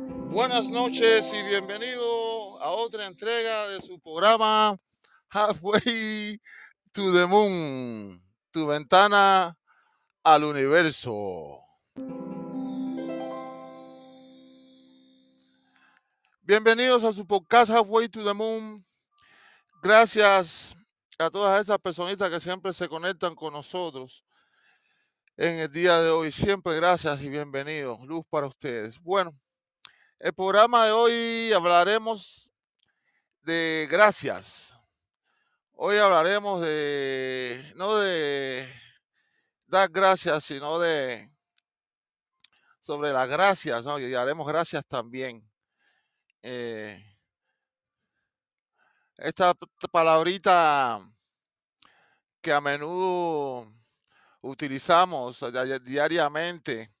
Buenas noches y bienvenido a otra entrega de su programa Halfway to the Moon, tu ventana al universo. Bienvenidos a su podcast Halfway to the Moon. Gracias a todas esas personitas que siempre se conectan con nosotros en el día de hoy. Siempre gracias y bienvenidos. Luz para ustedes. Bueno, el programa de hoy hablaremos de gracias. Hoy hablaremos de, no de dar gracias, sino de sobre las gracias, ¿no? Y haremos gracias también. Eh, esta palabrita que a menudo utilizamos diariamente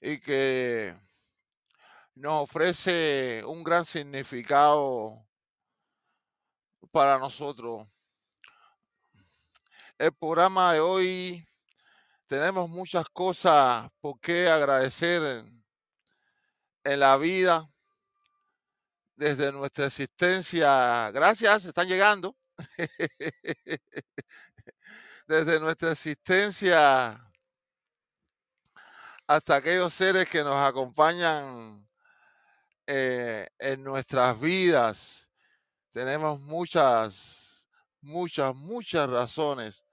y que nos ofrece un gran significado para nosotros. El programa de hoy tenemos muchas cosas por qué agradecer en la vida desde nuestra existencia. Gracias, están llegando. desde nuestra existencia hasta aquellos seres que nos acompañan eh, en nuestras vidas. Tenemos muchas, muchas, muchas razones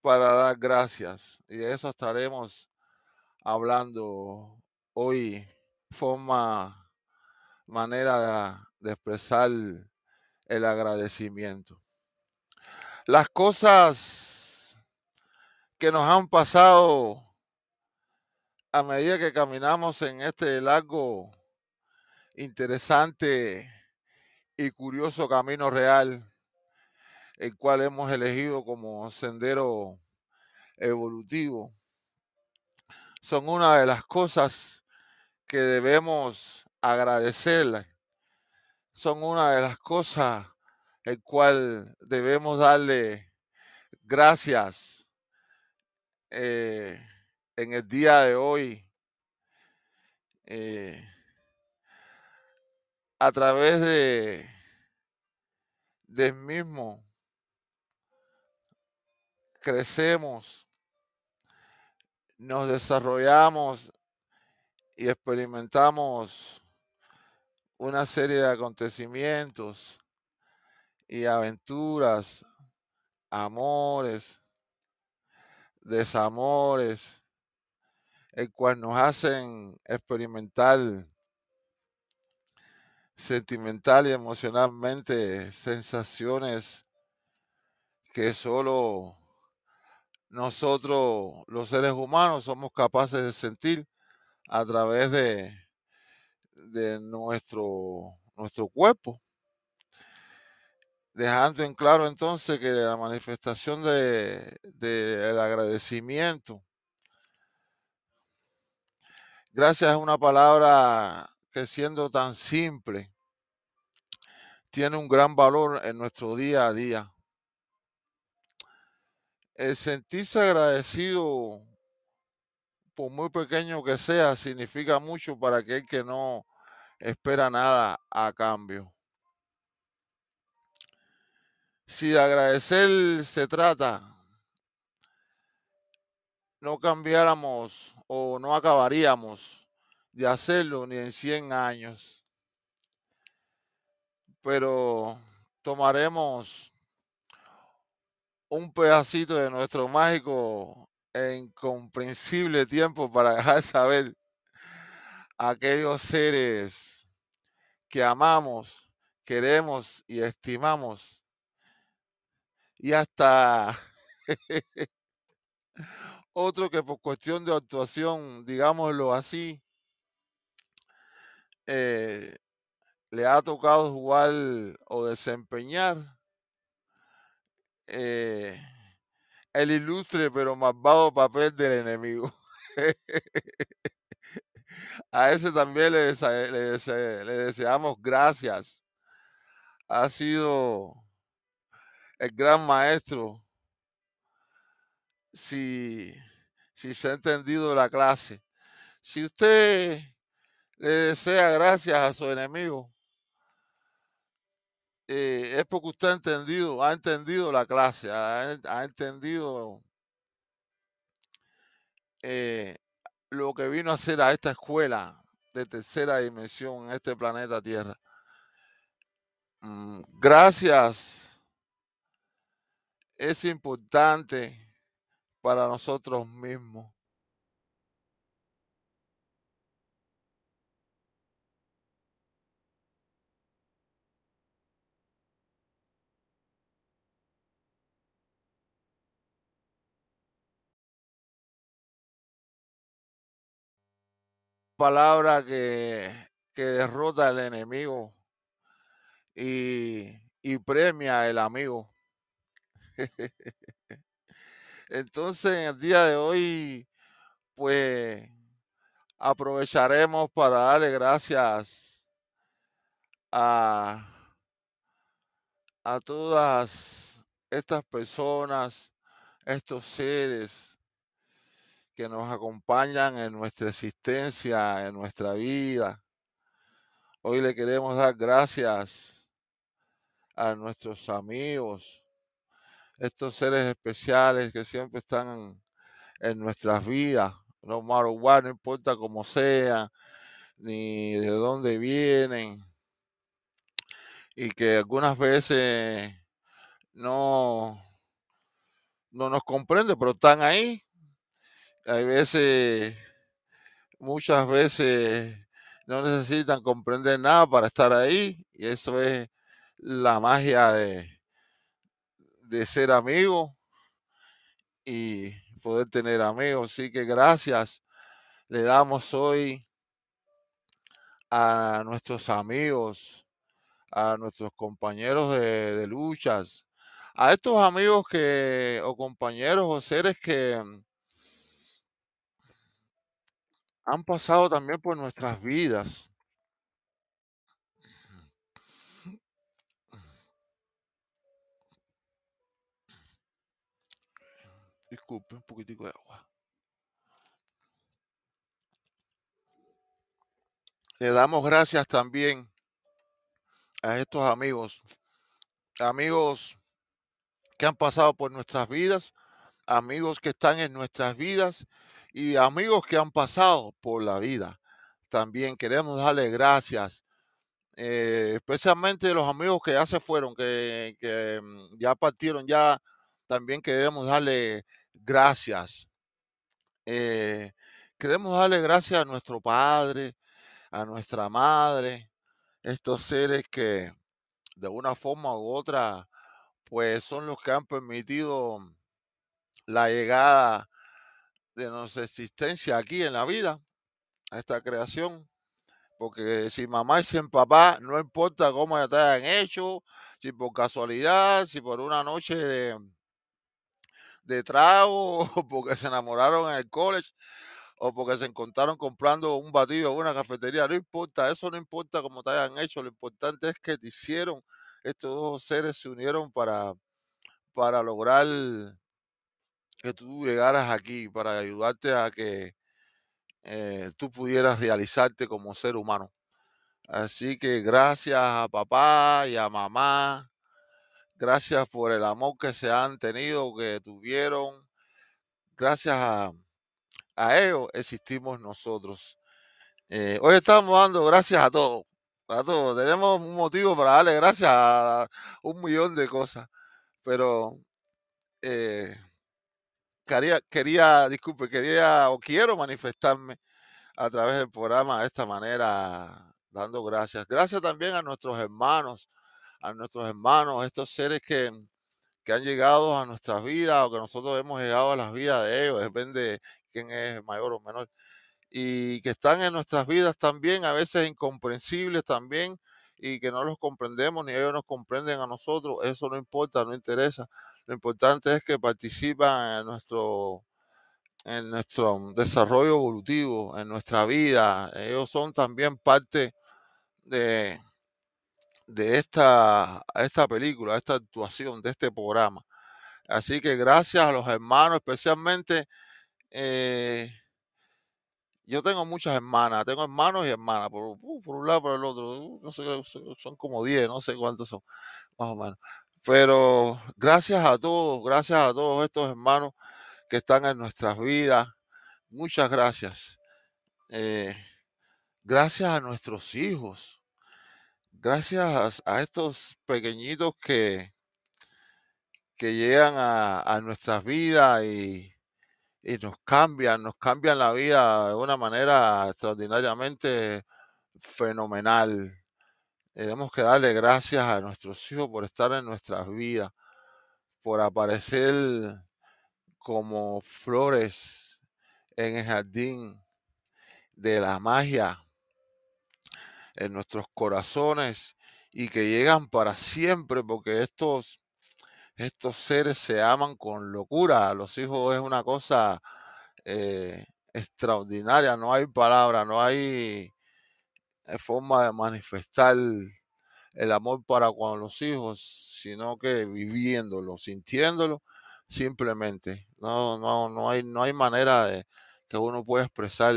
para dar gracias. Y de eso estaremos hablando hoy. Forma, manera de expresar el agradecimiento. Las cosas que nos han pasado a medida que caminamos en este largo interesante y curioso camino real, el cual hemos elegido como sendero evolutivo. Son una de las cosas que debemos agradecerle. Son una de las cosas el cual debemos darle gracias eh, en el día de hoy. Eh, a través de del mismo crecemos, nos desarrollamos y experimentamos una serie de acontecimientos y aventuras, amores, desamores, el cual nos hacen experimentar sentimental y emocionalmente sensaciones que solo nosotros, los seres humanos, somos capaces de sentir a través de, de nuestro, nuestro cuerpo. Dejando en claro entonces que la manifestación del de, agradecimiento, gracias a una palabra que siendo tan simple, tiene un gran valor en nuestro día a día. El sentirse agradecido, por muy pequeño que sea, significa mucho para aquel que no espera nada a cambio. Si de agradecer se trata, no cambiáramos o no acabaríamos de hacerlo ni en 100 años. Pero tomaremos un pedacito de nuestro mágico e incomprensible tiempo para dejar saber a aquellos seres que amamos, queremos y estimamos. Y hasta otro que por cuestión de actuación, digámoslo así, eh, le ha tocado jugar o desempeñar eh, el ilustre pero malvado papel del enemigo. A ese también le, le, deseamos gracias. Ha sido el gran maestro. Si, si se ha entendido la clase. Si usted le desea gracias a su enemigo, eh, es porque usted ha entendido, ha entendido la clase, ha, entendido eh, lo que vino a hacer a esta escuela de tercera dimensión en este planeta Tierra. Mm, gracias es importante para nosotros mismos. Palabra que, que derrota al enemigo y, y premia al amigo. Entonces, en el día de hoy, pues aprovecharemos para darle gracias a, a todas estas personas, estos seres que nos acompañan en nuestra existencia, en nuestra vida. Hoy le queremos dar gracias a nuestros amigos, estos seres especiales que siempre están en nuestras vidas, no no importa cómo sea, ni de dónde vienen, y que algunas veces no, no nos comprenden, pero están ahí. Hay veces, muchas veces no necesitan comprender nada para estar ahí, y eso es la magia de, de ser amigo y poder tener amigos. Así que gracias le damos hoy a nuestros amigos, a nuestros compañeros de, de luchas, a estos amigos que, o compañeros o seres que han pasado también por nuestras vidas. Disculpe, un poquitico de agua. Le damos gracias también a estos amigos, amigos que han pasado por nuestras vidas, amigos que están en nuestras vidas y amigos que han pasado por la vida. También queremos darle gracias, eh, especialmente los amigos que ya se fueron, que, mm, ya partieron, ya también queremos darle gracias. Eh, queremos darle gracias a nuestro Padre, a nuestra Madre, estos seres que de una forma u otra, pues son los que han permitido la llegada de nuestra existencia aquí en la vida, a esta creación. Porque si mamá y si papá, no importa cómo te hayan hecho, si por casualidad, si por una noche de, de trago, o porque se enamoraron en el college, o porque se encontraron comprando un batido en una cafetería, no importa, eso no importa cómo te hayan hecho, lo importante es que te hicieron, estos dos seres se unieron para, para lograr que tú llegaras aquí, para ayudarte a que eh, tú pudieras realizarte como ser humano. Así que gracias a papá y a mamá, gracias por el amor que se han tenido, que tuvieron. Gracias a, ellos existimos nosotros. Eh, hoy estamos dando gracias a todos, a todos. Tenemos un motivo para darle gracias a un millón de cosas, pero eh, quería, disculpe, quería o quiero manifestarme a través del programa de esta manera, dando gracias. Gracias también a nuestros hermanos, a nuestros hermanos, estos seres que, que han llegado a nuestras vidas o que nosotros hemos llegado a las vidas de ellos, depende de quién es mayor o menor, y que están en nuestras vidas también, a veces incomprensibles también, y que no los comprendemos ni ellos nos comprenden a nosotros, eso no importa, no interesa. Lo importante es que participan en nuestro, en nuestro desarrollo evolutivo, en nuestra vida. Ellos son también parte de, de esta, esta película, esta actuación, de este programa. Así que gracias a los hermanos, especialmente eh, yo tengo muchas hermanas, tengo hermanos y hermanas, por, uh, por un lado por el otro, uh, no sé, son como 10, no sé cuántos son, más o menos. Pero gracias a todos, gracias a todos estos hermanos que están en nuestras vidas, muchas gracias. Eh, gracias a nuestros hijos, gracias a estos pequeñitos que, que llegan a, a nuestras vidas y, y nos cambian, nos cambian la vida de una manera extraordinariamente fenomenal. Tenemos que darle gracias a nuestros hijos por estar en nuestras vidas, por aparecer como flores en el jardín de la magia en nuestros corazones y que llegan para siempre, porque estos, estos seres se aman con locura. Los hijos es una cosa eh, extraordinaria, no hay palabra, no hay eh, forma de manifestar el amor para con los hijos, sino que viviéndolo, sintiéndolo, simplemente. No, no, no hay, no hay manera de que uno pueda expresar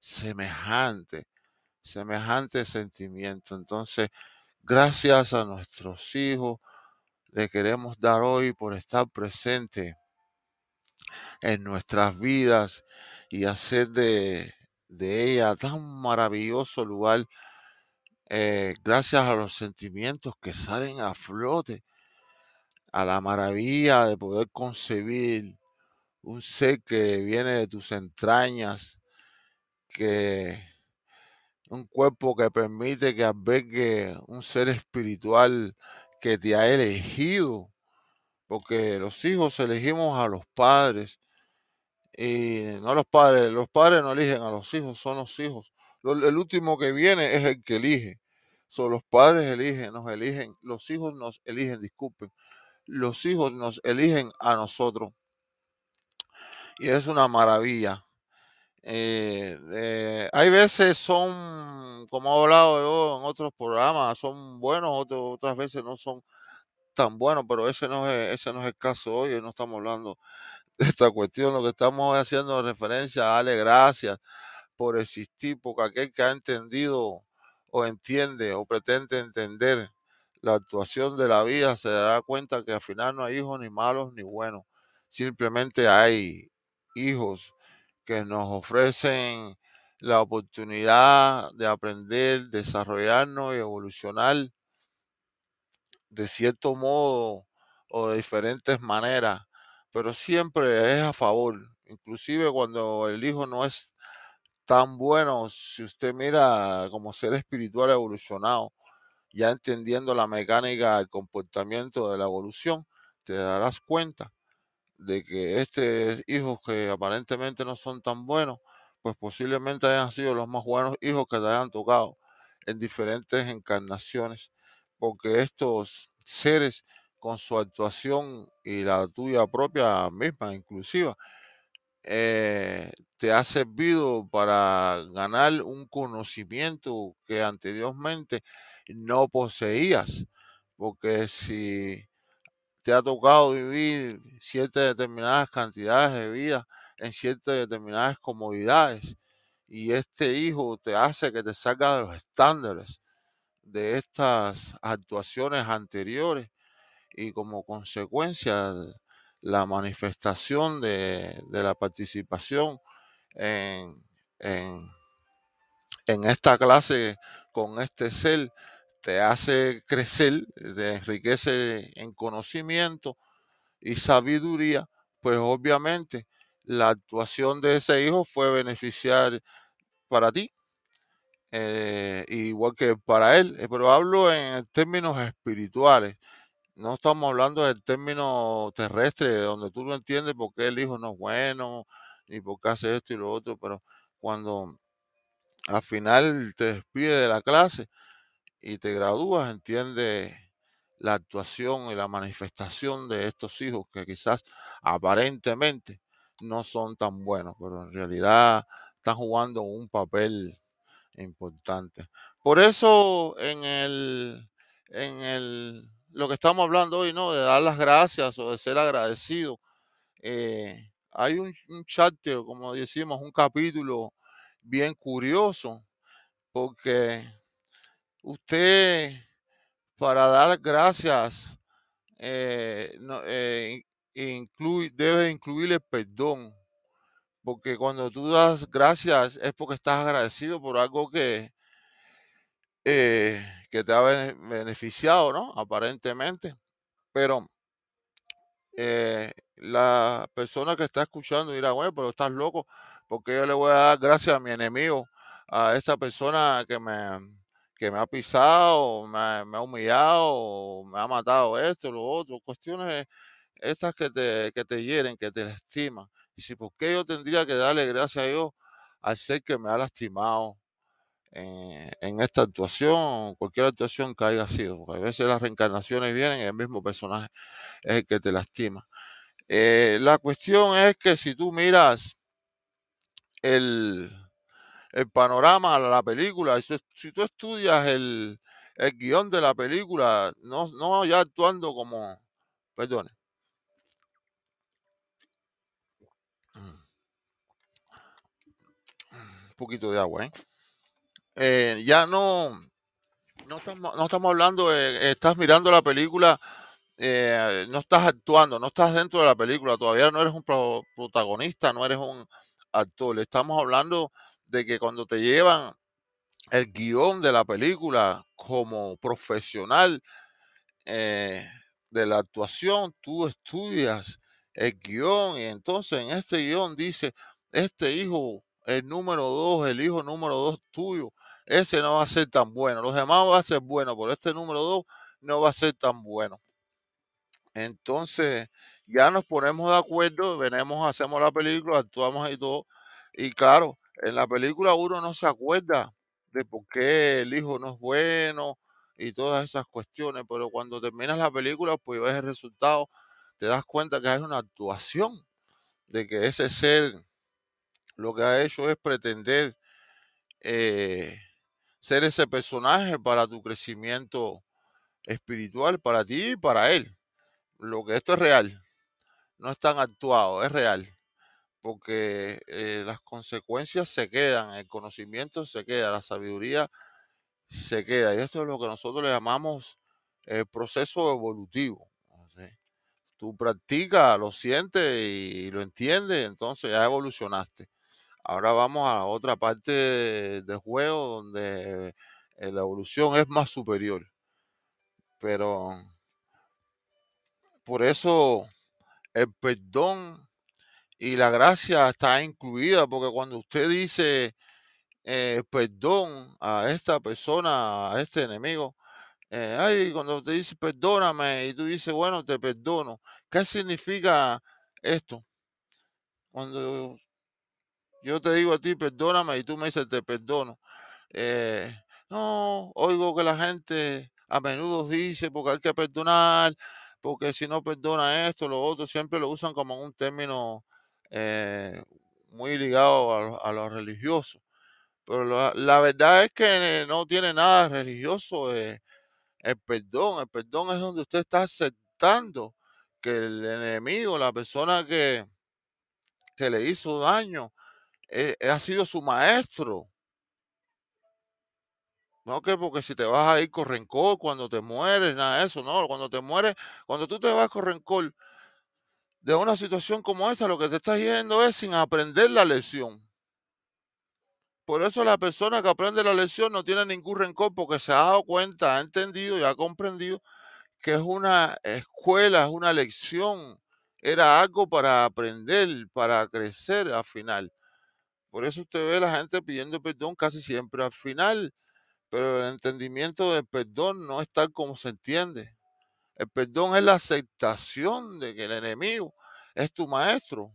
semejante, semejante sentimiento. Entonces, gracias a nuestros hijos, le queremos dar hoy por estar presente en nuestras vidas y hacer de, de ella tan maravilloso lugar eh, gracias a los sentimientos que salen a flote, a la maravilla de poder concebir un ser que viene de tus entrañas, que un cuerpo que permite que albergue un ser espiritual que te ha elegido, porque los hijos elegimos a los padres y no los padres, los padres no eligen a los hijos, son los hijos. El último que viene es el que elige. Son los padres eligen, nos eligen, los hijos nos eligen, disculpen. Los hijos nos eligen a nosotros. Y es una maravilla. Eh, eh, hay veces son, como he hablado yo en otros programas, son buenos, otras veces no son tan buenos, pero ese no es, ese no es el caso hoy, no estamos hablando esta cuestión, lo que estamos haciendo referencia a darle gracias por existir, porque aquel que ha entendido o entiende o pretende entender la actuación de la vida se dará cuenta que al final no hay hijos ni malos ni buenos, simplemente hay hijos que nos ofrecen la oportunidad de aprender, desarrollarnos y evolucionar de cierto modo o de diferentes maneras, pero siempre es a favor, inclusive cuando el hijo no es tan bueno, si usted mira como ser espiritual evolucionado, ya entendiendo la mecánica, el comportamiento de la evolución, te darás cuenta de que estos hijos que aparentemente no son tan buenos, pues posiblemente hayan sido los más buenos hijos que te hayan tocado en diferentes encarnaciones, porque estos seres con su actuación y la tuya propia misma, inclusiva, eh, te ha servido para ganar un conocimiento que anteriormente no poseías, porque si te ha tocado vivir ciertas determinadas cantidades de vida en ciertas determinadas comodidades. Y este hijo te hace que te salga de los estándares de estas actuaciones anteriores y como consecuencia la manifestación de, la participación en, esta clase con este ser te hace crecer, te enriquece en conocimiento y sabiduría, pues obviamente la actuación de ese hijo fue beneficiar para ti, eh, igual que para él, eh, pero hablo en términos espirituales. No estamos hablando del término terrestre, donde tú no entiendes por qué el hijo no es bueno, ni por qué hace esto y lo otro, pero cuando al final te despide de la clase, y te gradúas, entiende la actuación y la manifestación de estos hijos que quizás aparentemente no son tan buenos, pero en realidad están jugando un papel importante. Por eso en el en el lo que estamos hablando hoy, ¿no? De dar las gracias o de ser agradecido. Eh, hay un, un como decimos, un capítulo bien curioso, porque usted para dar gracias eh, eh, incluye, debe incluir el perdón, porque cuando tú das gracias es porque estás agradecido por algo que, que te ha beneficiado, ¿no? Aparentemente. Pero eh, la persona que está escuchando dirá, bueno, pero estás loco, porque yo le voy a dar gracias a mi enemigo, a esta persona que me, que me ha pisado, me, me ha humillado, me ha matado esto, lo otro, cuestiones estas que te, que te hieren, que te lastiman. Y si, ¿por qué yo tendría que darle gracias a Dios al ser que me ha lastimado en, en esta actuación, cualquier actuación que haya sido? Porque a veces las reencarnaciones vienen y el mismo personaje es el que te lastima. Eh, la cuestión es que si tú miras el, panorama de la película, si, tú estudias el, el guion de la película, no, no ya actuando como, perdone, un poquito de agua, ¿eh? Eh, ya no, no estamos, no estamos hablando, de- estás mirando la película, eh, no estás actuando, no estás dentro de la película, todavía no eres un pro- protagonista, no eres un actor. Estamos hablando de que cuando te llevan el guion de la película como profesional eh, de la actuación, tú estudias el guion y entonces en este guion dice, este hijo, el número dos, el hijo número dos tuyo, ese no va a ser tan bueno, los demás va a ser bueno, pero este número dos no va a ser tan bueno. Entonces ya nos ponemos de acuerdo, venimos, hacemos la película, actuamos y todo. Y claro, en la película uno no se acuerda de por qué el hijo no es bueno y todas esas cuestiones, pero cuando terminas la película, pues ves el resultado, te das cuenta que es una actuación, de que ese ser lo que ha hecho es pretender eh, ser ese personaje para tu crecimiento espiritual, para ti y para él. Lo que esto es real. no es tan actuado, es real, porque eh, las consecuencias se quedan, el conocimiento se queda, la sabiduría se queda. Y esto es lo que nosotros le llamamos el proceso evolutivo. Tú practicas, lo sientes y lo entiendes, entonces ya evolucionaste. Ahora vamos a la otra parte del juego donde eh, la evolución es más superior. Pero por eso el perdón y la gracia está incluida, porque cuando usted dice eh, perdón a esta persona, a este enemigo, eh, ay, cuando te dice perdóname y tú dices, bueno, te perdono, ¿qué significa esto? Cuando yo te digo a ti, perdóname y tú me dices, te perdono. Eh, no, oigo que la gente a menudo dice, porque hay que perdonar, porque si no perdona esto, lo otro, siempre lo usan como un término eh, muy ligado a, lo- a religioso. Pero la, la verdad es que no tiene nada religioso eh, el perdón. El perdón es donde usted está aceptando que el enemigo, la persona que, que le hizo daño, eh, ha sido su maestro. No que porque si te vas a ir con rencor cuando te mueres, nada de eso, no. Cuando te mueres, cuando tú te vas con rencor de una situación como esa, lo que te estás yendo es sin aprender la lección. Por eso la persona que aprende la lección no tiene ningún rencor porque se ha dado cuenta, ha entendido y ha comprendido que es una escuela, es una lección, era algo para aprender, para crecer al final. Por eso usted ve a la gente pidiendo perdón casi siempre al final, pero el entendimiento del perdón no es tal como se entiende. El perdón es la aceptación de que el enemigo es tu maestro,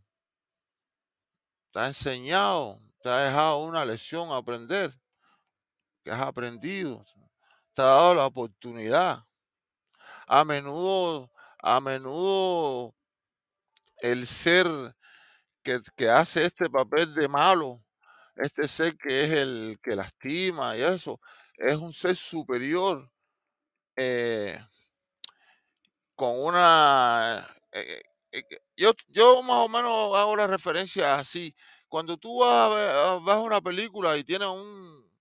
te ha enseñado, te ha dejado una lección a aprender, que has aprendido, te ha dado la oportunidad. A menudo, a menudo el ser que, hace este papel de malo, este ser que es el que lastima y eso, es un ser superior eh, con una... eh, eh, yo, yo más o menos hago la referencia así. cuando tú vas a ver, a- vas a una película y tiene un,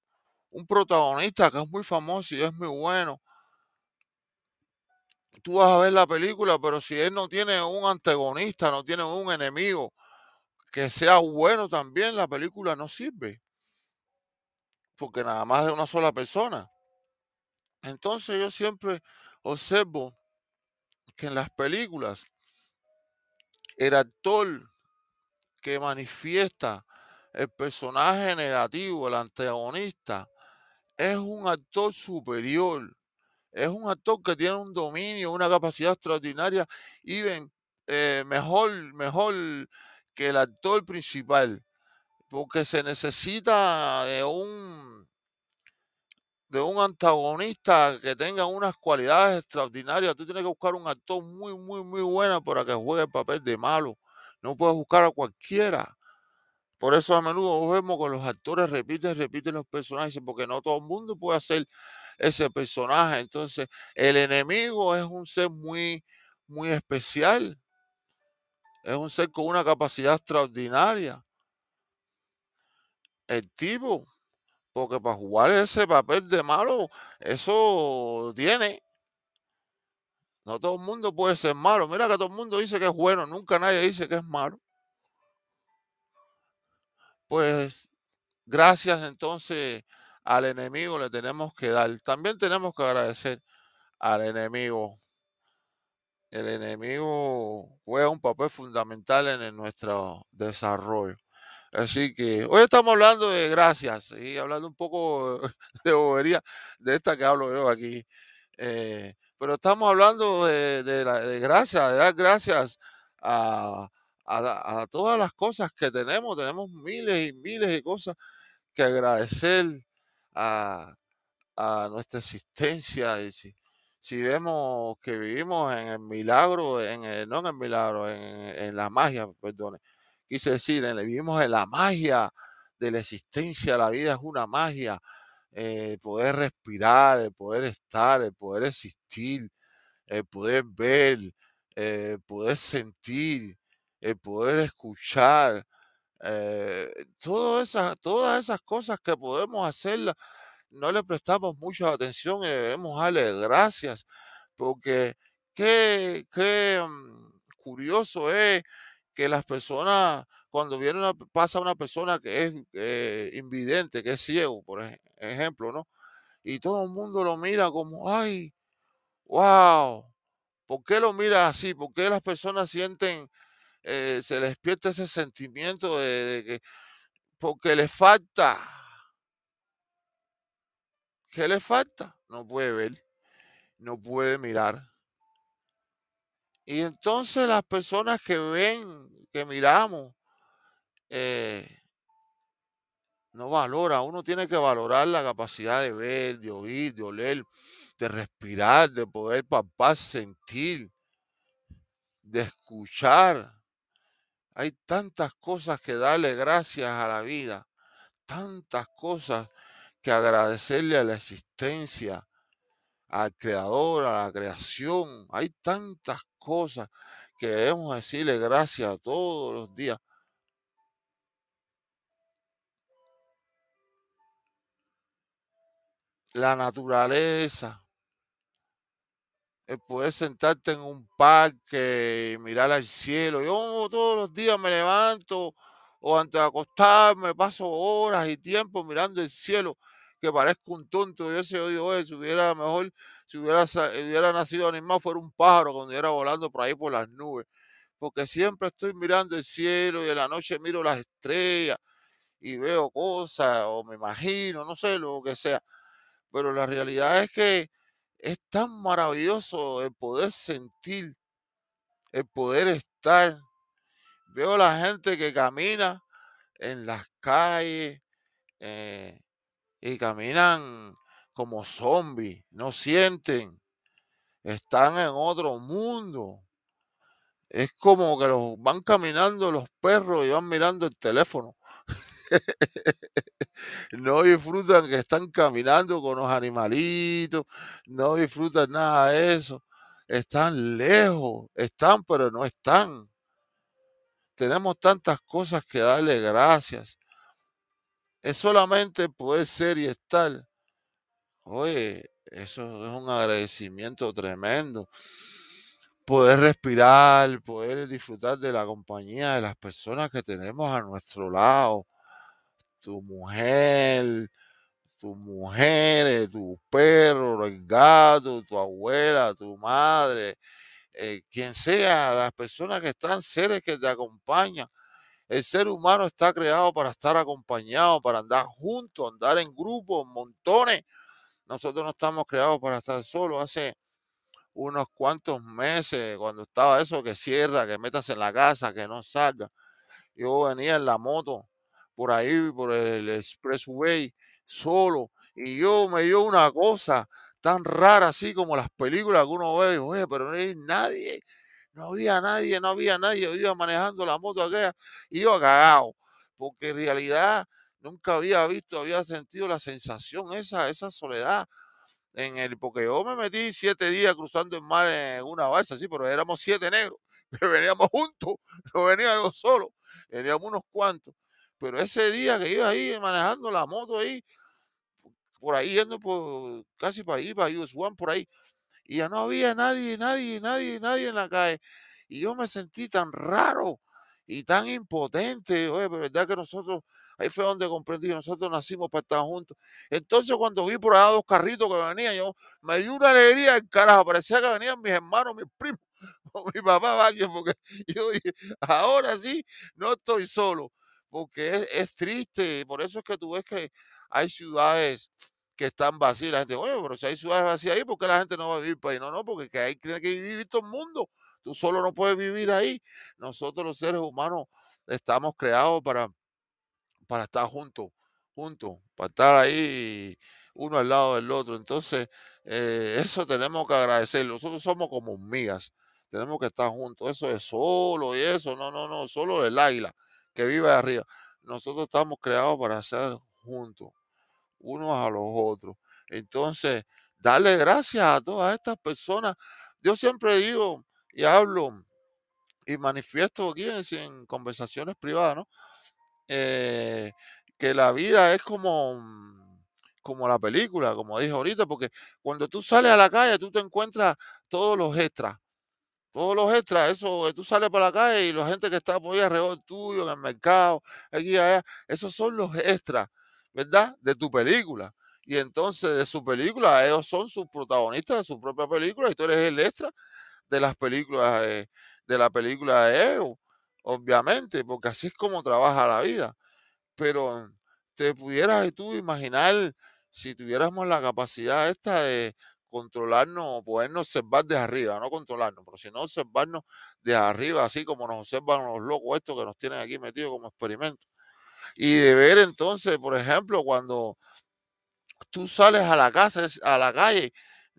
un protagonista que es muy famoso y es muy bueno, tú vas a ver la película, pero si él no tiene un antagonista, no tiene un enemigo que sea bueno también, la película no sirve, porque nada más de una sola persona. Entonces yo siempre observo que en las películas el actor que manifiesta el personaje negativo, el antagonista, es un actor superior, es un actor que tiene un dominio, una capacidad extraordinaria y ven, eh, mejor, mejor que el actor principal, porque se necesita de un de un antagonista que tenga unas cualidades extraordinarias. Tú tienes que buscar un actor muy, muy, muy bueno para que juegue el papel de malo. No puedes buscar a cualquiera. Por eso a menudo vemos que los actores repiten, repiten los personajes, porque no todo el mundo puede hacer ese personaje. Entonces, el enemigo es un ser muy, muy especial. Es un ser con una capacidad extraordinaria. El tipo, porque para jugar ese papel de malo, eso tiene. No todo el mundo puede ser malo. Mira que todo el mundo dice que es bueno, nunca nadie dice que es malo. Pues gracias entonces al enemigo le tenemos que dar. También tenemos que agradecer al enemigo. El enemigo juega un papel fundamental en nuestro desarrollo. Así que hoy estamos hablando de gracias y hablando un poco de bobería de esta que hablo yo aquí. Eh, pero estamos hablando de, de de gracias, de dar gracias a, a todas las cosas que tenemos. Tenemos miles y miles de cosas que agradecer a, a nuestra existencia. Y si vemos que vivimos en el milagro, en el- no en el milagro, en, en la magia, perdone, quise decir, en- vivimos en la magia de la existencia, la vida es una magia, eh, poder respirar, el poder estar, el poder existir, el poder ver, el poder sentir, el poder escuchar, eh, todas esas, todas esas cosas que podemos hacerlas no le prestamos mucha atención y debemos darle gracias, porque qué, qué mm, curioso es que las personas, cuando viene una, pasa una persona que es eh, invidente, que es ciego, por ej- ejemplo, ¿no? Y todo el mundo lo mira como, ay, wow, ¿por qué lo mira así? ¿Por qué las personas sienten, eh, se les despierta ese sentimiento de, de que, porque le falta, ¿qué le falta? No puede ver. no puede mirar. Y entonces las personas que ven, que miramos, eh, no valora. Uno tiene que valorar la capacidad de ver, de oír, de oler, de respirar, de poder palpar, sentir, de escuchar. Hay tantas cosas que darle gracias a la vida, tantas cosas que agradecerle a la existencia, al creador, a la creación. Hay tantas cosas que debemos decirle gracias todos los días. La naturaleza, el poder sentarte en un parque y mirar al cielo. Yo todos los días me levanto o antes de acostarme paso horas y tiempo mirando el cielo que parezco un tonto. Yo se odio oye, si hubiera mejor, si hubiera, hubiera nacido animal, fuera un pájaro cuando estuviera volando por ahí por las nubes. Porque siempre estoy mirando el cielo y en la noche miro las estrellas y veo cosas o me imagino, no sé, lo que sea. Pero la realidad es que es tan maravilloso el poder sentir, el poder estar. Veo la gente que camina en las calles eh, y caminan como zombies, no sienten, están en otro mundo. Es como que los van caminando los perros y van mirando el teléfono. no disfrutan que están caminando con los animalitos, no disfrutan nada de eso. Están lejos, están pero no están. tenemos tantas cosas que darle gracias. Es solamente poder ser y estar. Oye, eso es un agradecimiento tremendo. Poder respirar, poder disfrutar de la compañía de las personas que tenemos a nuestro lado. Tu mujer, tu mujer, tu perro, el gato, tu abuela, tu madre, eh, quien sea, las personas que están, seres que te acompañan. El ser humano está creado para estar acompañado, para andar juntos, andar en grupos, montones. Nosotros no estamos creados para estar solos. Hace unos cuantos meses, cuando estaba eso que cierra, que metas en la casa, que no salga, yo venía en la moto por ahí, por el expressway, solo, y yo me dio una cosa tan rara así como las películas que uno ve, oye, pero no hay nadie, no había nadie, no había nadie, yo iba manejando la moto aquella, iba cagado, porque en realidad nunca había visto, había sentido la sensación esa, esa soledad en el, porque yo me metí siete días cruzando el mar en una balsa, sí, pero éramos siete negros, que veníamos juntos, no venía yo solo, veníamos unos cuantos, pero ese día que iba ahí manejando la moto ahí, por ahí yendo por, casi para ahí, para One, por ahí, y ya no había nadie, nadie, nadie, nadie en la calle, y yo me sentí tan raro y tan impotente, oye, pero verdad que nosotros Ahí fue donde comprendí nosotros nacimos para estar juntos. Entonces, cuando vi por allá dos carritos que venían, yo me dio una alegría en carajo. Parecía que venían mis hermanos, mis primos, o mi papá, vaya, porque yo dije, ahora sí, no estoy solo. Porque es, triste. Por eso es que tú ves que hay ciudades que están vacías. La gente, oye, pero si hay ciudades vacías ahí, ¿por qué la gente no va a vivir para ahí? No, no, porque ahí tiene que vivir todo el mundo. Tú solo no puedes vivir ahí. Nosotros los seres humanos estamos creados para para estar juntos, juntos, para estar ahí uno al lado del otro. Entonces, eh, eso tenemos que agradecer. Nosotros somos como hormigas, tenemos que estar juntos. Eso es solo y eso, no, no, no, solo el águila que vive arriba. Nosotros estamos creados para estar juntos, unos a los otros. Entonces, darle gracias a todas estas personas. Yo siempre digo y hablo y manifiesto aquí en conversaciones privadas, ¿no? Eh, que la vida es como, mm, como la película, como dije ahorita, porque cuando tú sales a la calle, tú te encuentras todos los extras. Todos los extras, eso, tú sales para la calle y la gente que está por ahí alrededor tuyo, en el mercado, aquí allá, esos son los extras, ¿verdad? De tu película. Y entonces de su película, ellos son sus protagonistas de su propia película y tú eres el extra de las películas, de, de la película de ellos obviamente, porque así es como trabaja la vida. Pero te pudieras tú imaginar si tuviéramos la capacidad esta de controlarnos o podernos observar de arriba, no controlarnos, pero sino observarnos de arriba, así como nos observan los locos estos que nos tienen aquí metidos como experimento. Y de ver entonces, por ejemplo, cuando tú sales a la casa, a la calle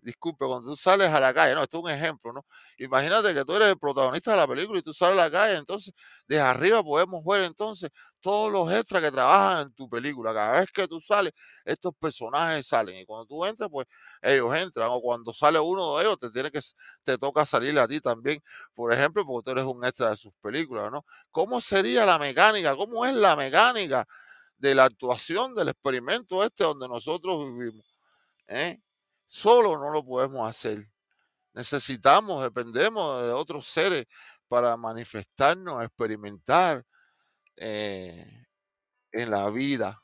disculpe, cuando tú sales a la calle, no, esto es un ejemplo, ¿no? Imagínate que tú eres el protagonista de la película y tú sales a la calle, entonces desde arriba podemos ver entonces todos los extras que trabajan en tu película. Cada vez que tú sales, estos personajes salen y cuando tú entras, pues ellos entran o cuando sale uno de ellos, te tiene que te toca salir a ti también, por ejemplo, porque tú eres un extra de sus películas, ¿no? ¿Cómo sería la mecánica? ¿Cómo es la mecánica de la actuación del experimento este donde nosotros vivimos? ¿Eh? Solo no lo podemos hacer. Necesitamos, dependemos de otros seres para manifestarnos, experimentar eh, en la vida.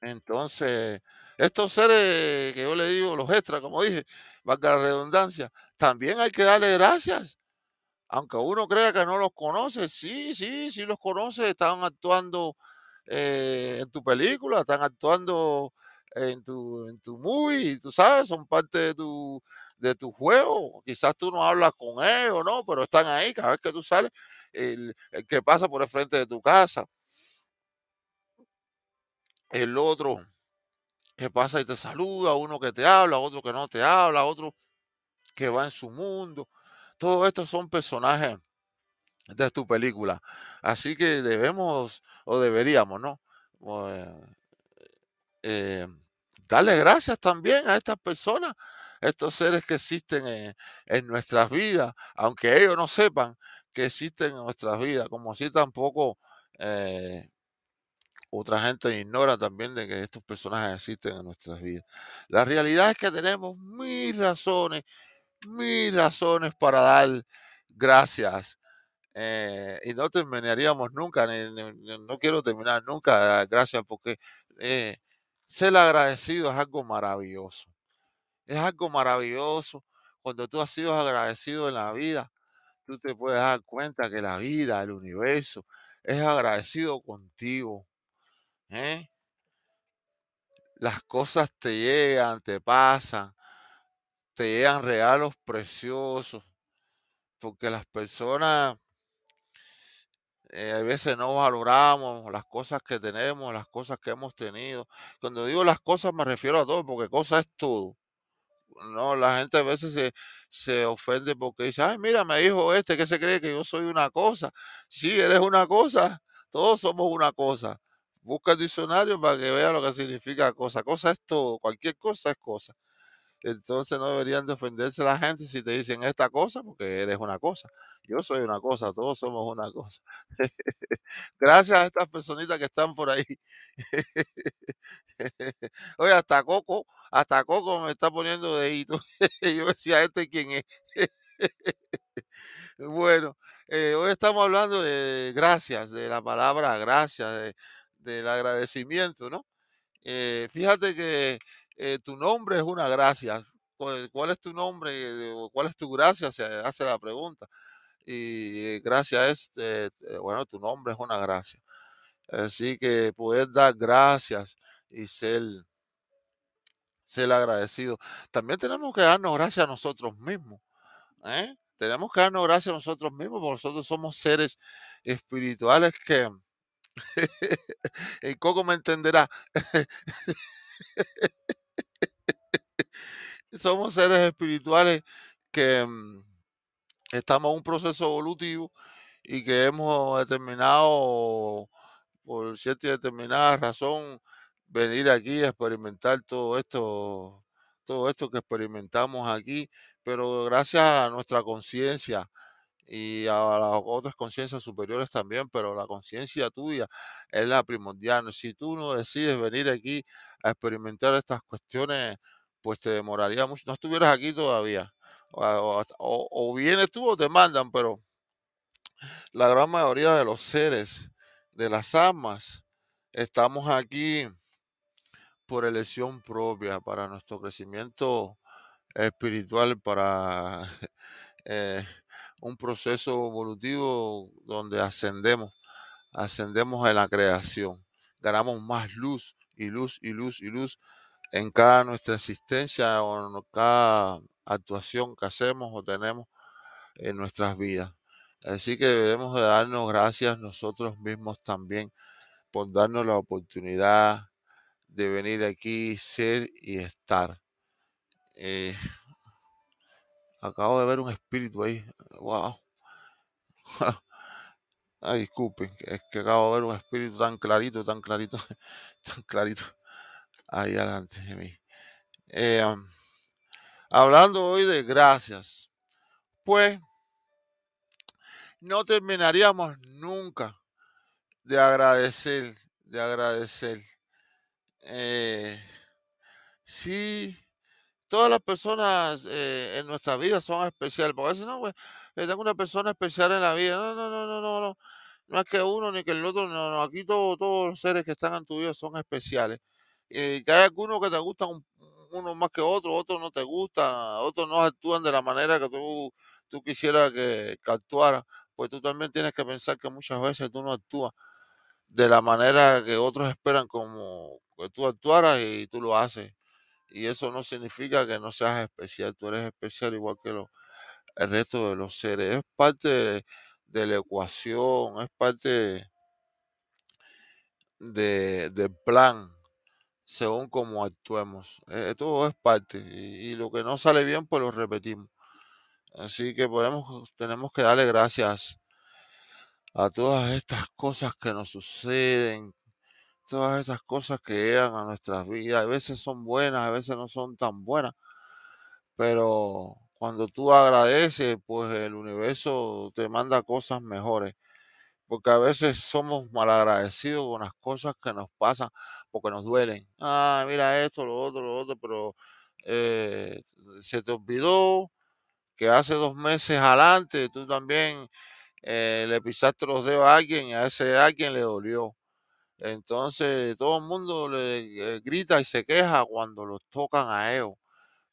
Entonces, estos seres que yo le digo, los extras, como dije, valga la redundancia, también hay que darle gracias. Aunque uno crea que no los conoce, sí, sí, sí los conoce, están actuando eh, en tu película, están actuando en tu, en tu movie, tú sabes, son parte de tu, de tu juego. Quizás tú no hablas con ellos, ¿no? Pero están ahí cada vez que tú sales, el, que pasa por el frente de tu casa. El otro que pasa y te saluda, uno que te habla, otro que no te habla, otro que va en su mundo. Todos estos son personajes de tu película. Así que debemos o deberíamos, ¿no? Pues, eh, darle gracias también a estas personas, estos seres que existen en, nuestras vidas, aunque ellos no sepan que existen en nuestras vidas, como así tampoco eh, otra gente ignora también de que estos personajes existen en nuestras vidas. La realidad es que tenemos mil razones, mil razones para dar gracias. eh, y no terminaríamos nunca, no quiero terminar nunca, gracias, porque eh, ser agradecido es algo maravilloso. Es algo maravilloso. Cuando tú has sido agradecido en la vida, tú te puedes dar cuenta que la vida, el universo, es agradecido contigo. ¿eh? Las cosas te llegan, te pasan, te llegan regalos preciosos, porque las personas eh, a veces no valoramos las cosas que tenemos, las cosas que hemos tenido. Cuando digo las cosas me refiero a todo, porque cosa es todo. No, la gente a veces se, se ofende porque dice, ay, mira, me dijo este que se cree que yo soy una cosa. Sí, eres una cosa, todos somos una cosa. Busca el diccionario para que vea lo que significa cosa. Cosa es todo, cualquier cosa es cosa. Entonces no deberían de ofenderse la gente si te dicen esta cosa porque eres una cosa. Yo soy una cosa, todos somos una cosa. Gracias a estas personitas que están por ahí. Oye, hasta Coco, hasta Coco me está poniendo dedito. Yo decía, ¿este quién es? Bueno, eh, hoy estamos hablando de gracias, de la palabra gracias, de- del agradecimiento, ¿no? Eh, fíjate que eh, tu nombre es una gracia. ¿Cuál, es tu nombre? ¿Cuál es tu gracia? Se hace la pregunta. Y eh, gracia es, eh, eh, bueno, tu nombre es una gracia. Así que poder dar gracias y ser, ser agradecido. También tenemos que darnos gracias a nosotros mismos. Tenemos que darnos gracias a nosotros mismos porque nosotros somos seres espirituales que, el Coco me entenderá, somos seres espirituales que mm, estamos en un proceso evolutivo y que hemos determinado, por cierta y determinada razón, venir aquí a experimentar todo esto, todo esto que experimentamos aquí, pero gracias a nuestra conciencia y a las otras conciencias superiores también, pero la conciencia tuya es la primordial. Si tú no decides venir aquí a experimentar estas cuestiones, pues te demoraría mucho. No estuvieras aquí todavía. O, o o- o vienes tú o te mandan, pero la gran mayoría de los seres, de las almas, estamos aquí por elección propia, para nuestro crecimiento espiritual, para eh, un proceso evolutivo donde ascendemos, ascendemos en la creación, ganamos más luz y luz y luz y luz en cada nuestra existencia o en cada actuación que hacemos o tenemos en nuestras vidas. Así que debemos de darnos gracias nosotros mismos también por darnos la oportunidad de venir aquí, ser y estar. Eh, acabo de ver un espíritu ahí. Wow. Ay, disculpen, es que acabo de ver un espíritu tan clarito, tan clarito, tan clarito ahí adelante de. Eh, um, hablando hoy de gracias, pues no terminaríamos nunca de agradecer, de agradecer. Eh, sí, todas las personas eh, en nuestra vida son especiales. Porque a veces no, pues, eh, tengo una persona especial en la vida. No, no, no, no, no, no. No es que uno ni que el otro, no, no. Aquí todo- todos los seres que están en tu vida son especiales. Eh, que hay algunos que te gustan un- uno más que otro, otros no te gustan, otros no actúan de la manera que tú, tú quisieras que, que actuara. Pues tú también tienes que pensar que muchas veces tú no actúas de la manera que otros esperan como que tú actuaras y tú lo haces. Y eso no significa que no seas especial, tú eres especial igual que lo- el resto de los seres. Es parte de, de la ecuación, es parte de, del plan según cómo actuemos. Eh, todo es parte. Y, y lo que no sale bien, pues lo repetimos. Así que podemos, tenemos que darle gracias a todas estas cosas que nos suceden, todas esas cosas que llegan a nuestras vidas. A veces son buenas, a veces no son tan buenas, pero cuando tú agradeces, pues el universo te manda cosas mejores. Porque a veces somos malagradecidos con las cosas que nos pasan porque nos duelen. Ah, mira esto, lo otro, lo otro, pero eh, se te olvidó que hace dos meses adelante tú también eh, le pisaste los dedos a alguien y a ese alguien le dolió. Entonces todo el mundo le eh, grita y se queja cuando los tocan a ellos.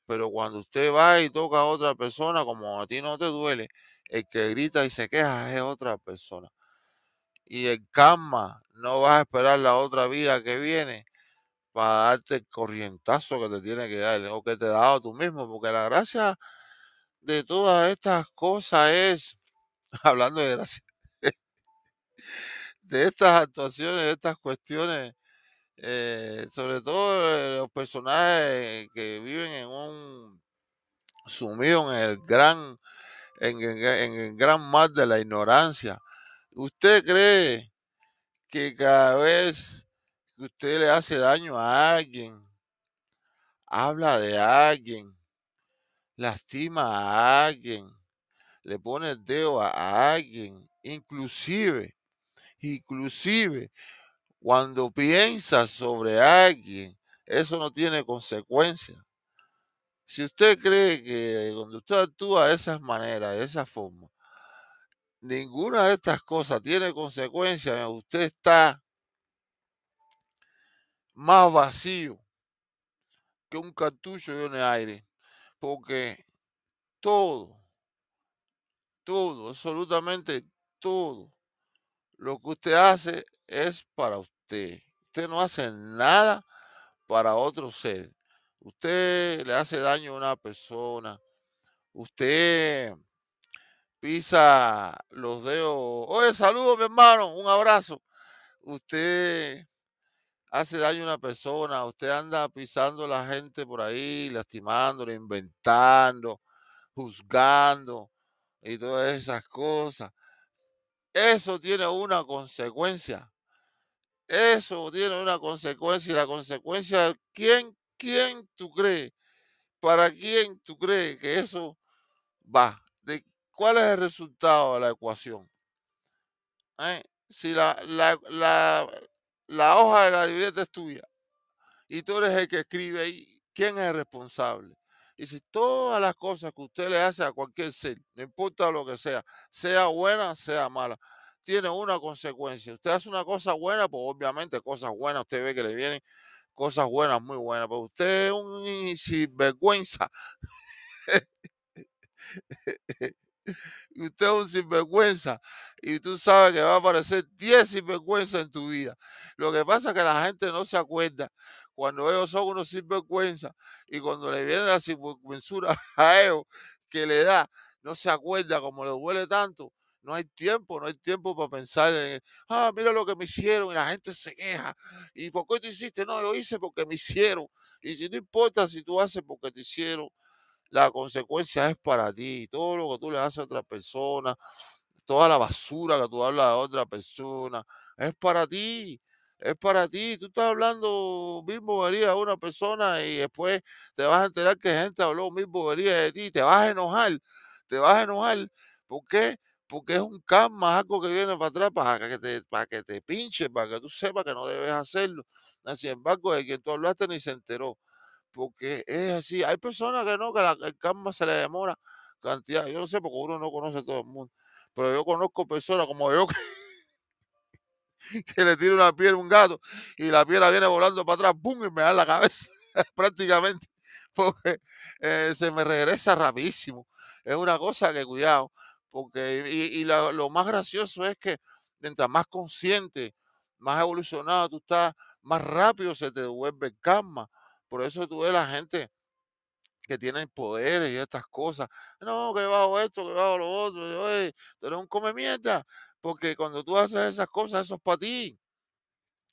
Pero cuando usted va y toca a otra persona, como a ti no te duele, el que grita y se queja es otra persona. Y el karma, no vas a esperar la otra vida que viene para darte el corrientazo que te tiene que dar o que te ha dado tú mismo, porque la gracia de todas estas cosas es, hablando de gracia, de estas actuaciones, de estas cuestiones, eh, sobre todo los personajes que viven en un sumido en el gran, en el gran mar de la ignorancia. ¿Usted cree que cada vez que usted le hace daño a alguien, habla de alguien, lastima a alguien, le pone el dedo a alguien, inclusive, inclusive cuando piensa sobre alguien, eso no tiene consecuencias. Si usted cree que cuando usted actúa de esas maneras, de esa forma, ninguna de estas cosas tiene consecuencias, usted está más vacío que un cartucho de un aire, porque todo, todo, absolutamente todo lo que usted hace es para usted. Usted no hace nada para otro ser. Usted le hace daño a una persona. Usted pisa los dedos. Oye, saludo mi hermano, un abrazo. Usted hace daño a una persona, usted anda pisando a la gente por ahí, lastimándola, inventando, juzgando y todas esas cosas. Eso tiene una consecuencia. Eso tiene una consecuencia y la consecuencia, ¿quién, quién tú crees? ¿Para quién tú crees que eso va? ¿De ¿Cuál es el resultado de la ecuación? ¿Eh? Si la, la hoja de la libreta es tuya y tú eres el que escribe ahí, ¿quién es el responsable? Y si todas las cosas que usted le hace a cualquier ser, no importa lo que sea, sea buena, sea mala, tiene una consecuencia. Usted hace una cosa buena, pues obviamente cosas buenas, usted ve que le vienen cosas buenas, muy buenas, pero usted es un sinvergüenza. y usted es un sinvergüenza y tú sabes que va a aparecer 10 sinvergüenzas en tu vida. Lo que pasa es que la gente no se acuerda cuando ellos son unos sinvergüenza y cuando le viene la sinvergüenzura a ellos que le da, no se acuerda como le duele tanto. No hay tiempo, no hay tiempo para pensar en, ah, mira lo que me hicieron y la gente se queja. ¿Y por qué tú hiciste? No, yo hice porque me hicieron. Y si no importa si tú haces porque te hicieron, la consecuencia es para ti. Todo lo que tú le haces a otra persona, toda la basura que tú hablas a otra persona, es para ti. Es para ti. Tú estás hablando mil boberías a una persona y después te vas a enterar que gente habló mil boberías de ti. Te vas a enojar. Te vas a enojar. ¿Por qué? Porque es un karma, algo que viene para atrás para que te, para que te pinche, para que tú sepas que no debes hacerlo. Sin embargo, de quien tú hablaste ni se enteró porque es así. Hay personas que no, que el karma se le demora cantidad. Yo no sé porque uno no conoce a todo el mundo, pero yo conozco personas como yo que, le tiro una piedra a un gato y la piedra viene volando para atrás, ¡pum! y me da la cabeza prácticamente, porque eh, se me regresa rapidísimo. Es una cosa que cuidado, porque y, y lo más gracioso es que mientras más consciente, más evolucionado tú estás, más rápido se te devuelve el karma por eso tú ves la gente que tiene poderes y estas cosas. No, que bajo esto, que bajo lo otro. Oye, eres un come. Porque cuando tú haces esas cosas, eso es para ti.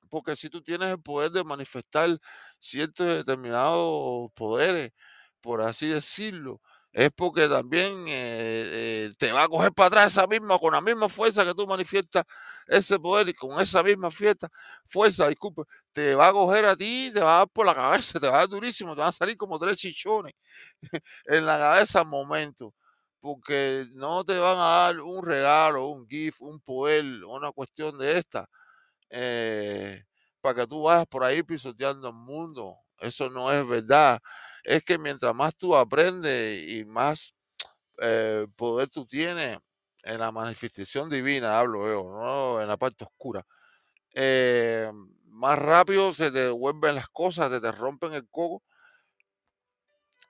Porque si tú tienes el poder de manifestar ciertos determinados poderes, por así decirlo, es porque también eh, eh, te va a coger para atrás esa misma, con la misma fuerza que tú manifiestas ese poder y con esa misma fiesta, fuerza, disculpe, te va a coger a ti, te va a dar por la cabeza, te va a dar durísimo, te van a salir como tres chichones en la cabeza al momento, porque no te van a dar un regalo, un gift, un poder, una cuestión de esta, eh, para que tú vayas por ahí pisoteando el mundo. Eso no es verdad. Es que mientras más tú aprendes y más eh, poder tú tienes en la manifestación divina, hablo yo, ¿no? en la parte oscura, eh, más rápido se te devuelven las cosas, se te rompen el coco,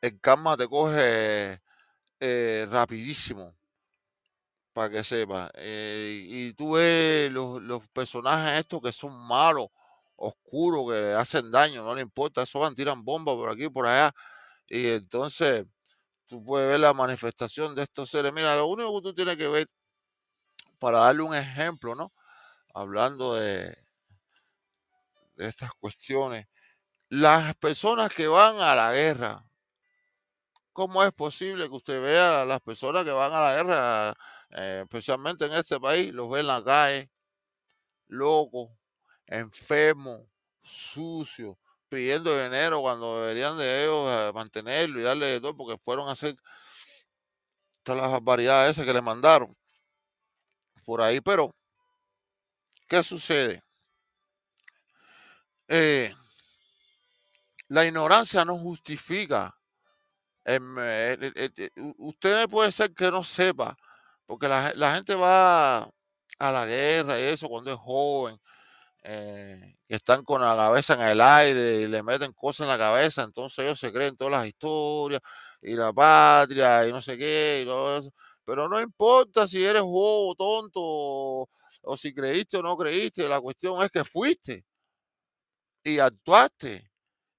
el karma te coge eh, rapidísimo, para que sepa. y tú ves los, los personajes estos que son malos, oscuros, que hacen daño, no le importa, eso van, tiran bombas por aquí, por allá, y entonces tú puedes ver la manifestación de estos seres. Mira, lo único que tú tienes que ver, para darle un ejemplo, ¿no? Hablando de, de estas cuestiones, las personas que van a la guerra, ¿cómo es posible que usted vea a las personas que van a la guerra, eh, especialmente en este país, los ve en la calle, locos, enfermos, sucios, pidiendo dinero cuando deberían de ellos eh, mantenerlo y darle de todo porque fueron a hacer todas las barbaridades que le mandaron por ahí. Pero, ¿qué sucede? Eh, la ignorancia no justifica. Em, eh, usted puede ser que no sepa, porque la, gente va a la guerra y eso cuando es joven eh, que están con la cabeza en el aire y le meten cosas en la cabeza, entonces ellos se creen todas las historias y la patria y no sé qué y todo eso. Pero no importa si eres bobo, tonto o, si creíste o no creíste, la cuestión es que fuiste y actuaste.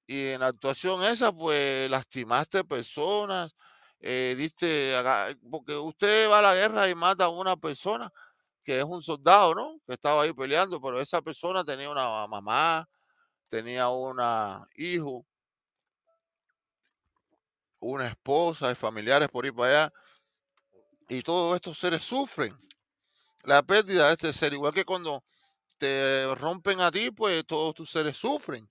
Y en la actuación esa, pues lastimaste personas, eh, diste, porque usted va a la guerra y mata a una persona que es un soldado, ¿no? Que estaba ahí peleando, pero esa persona tenía una mamá, tenía una hijo, una esposa y familiares por ir para allá. Y todos estos seres sufren la pérdida de este ser, igual que cuando te rompen a ti, pues todos tus seres sufren.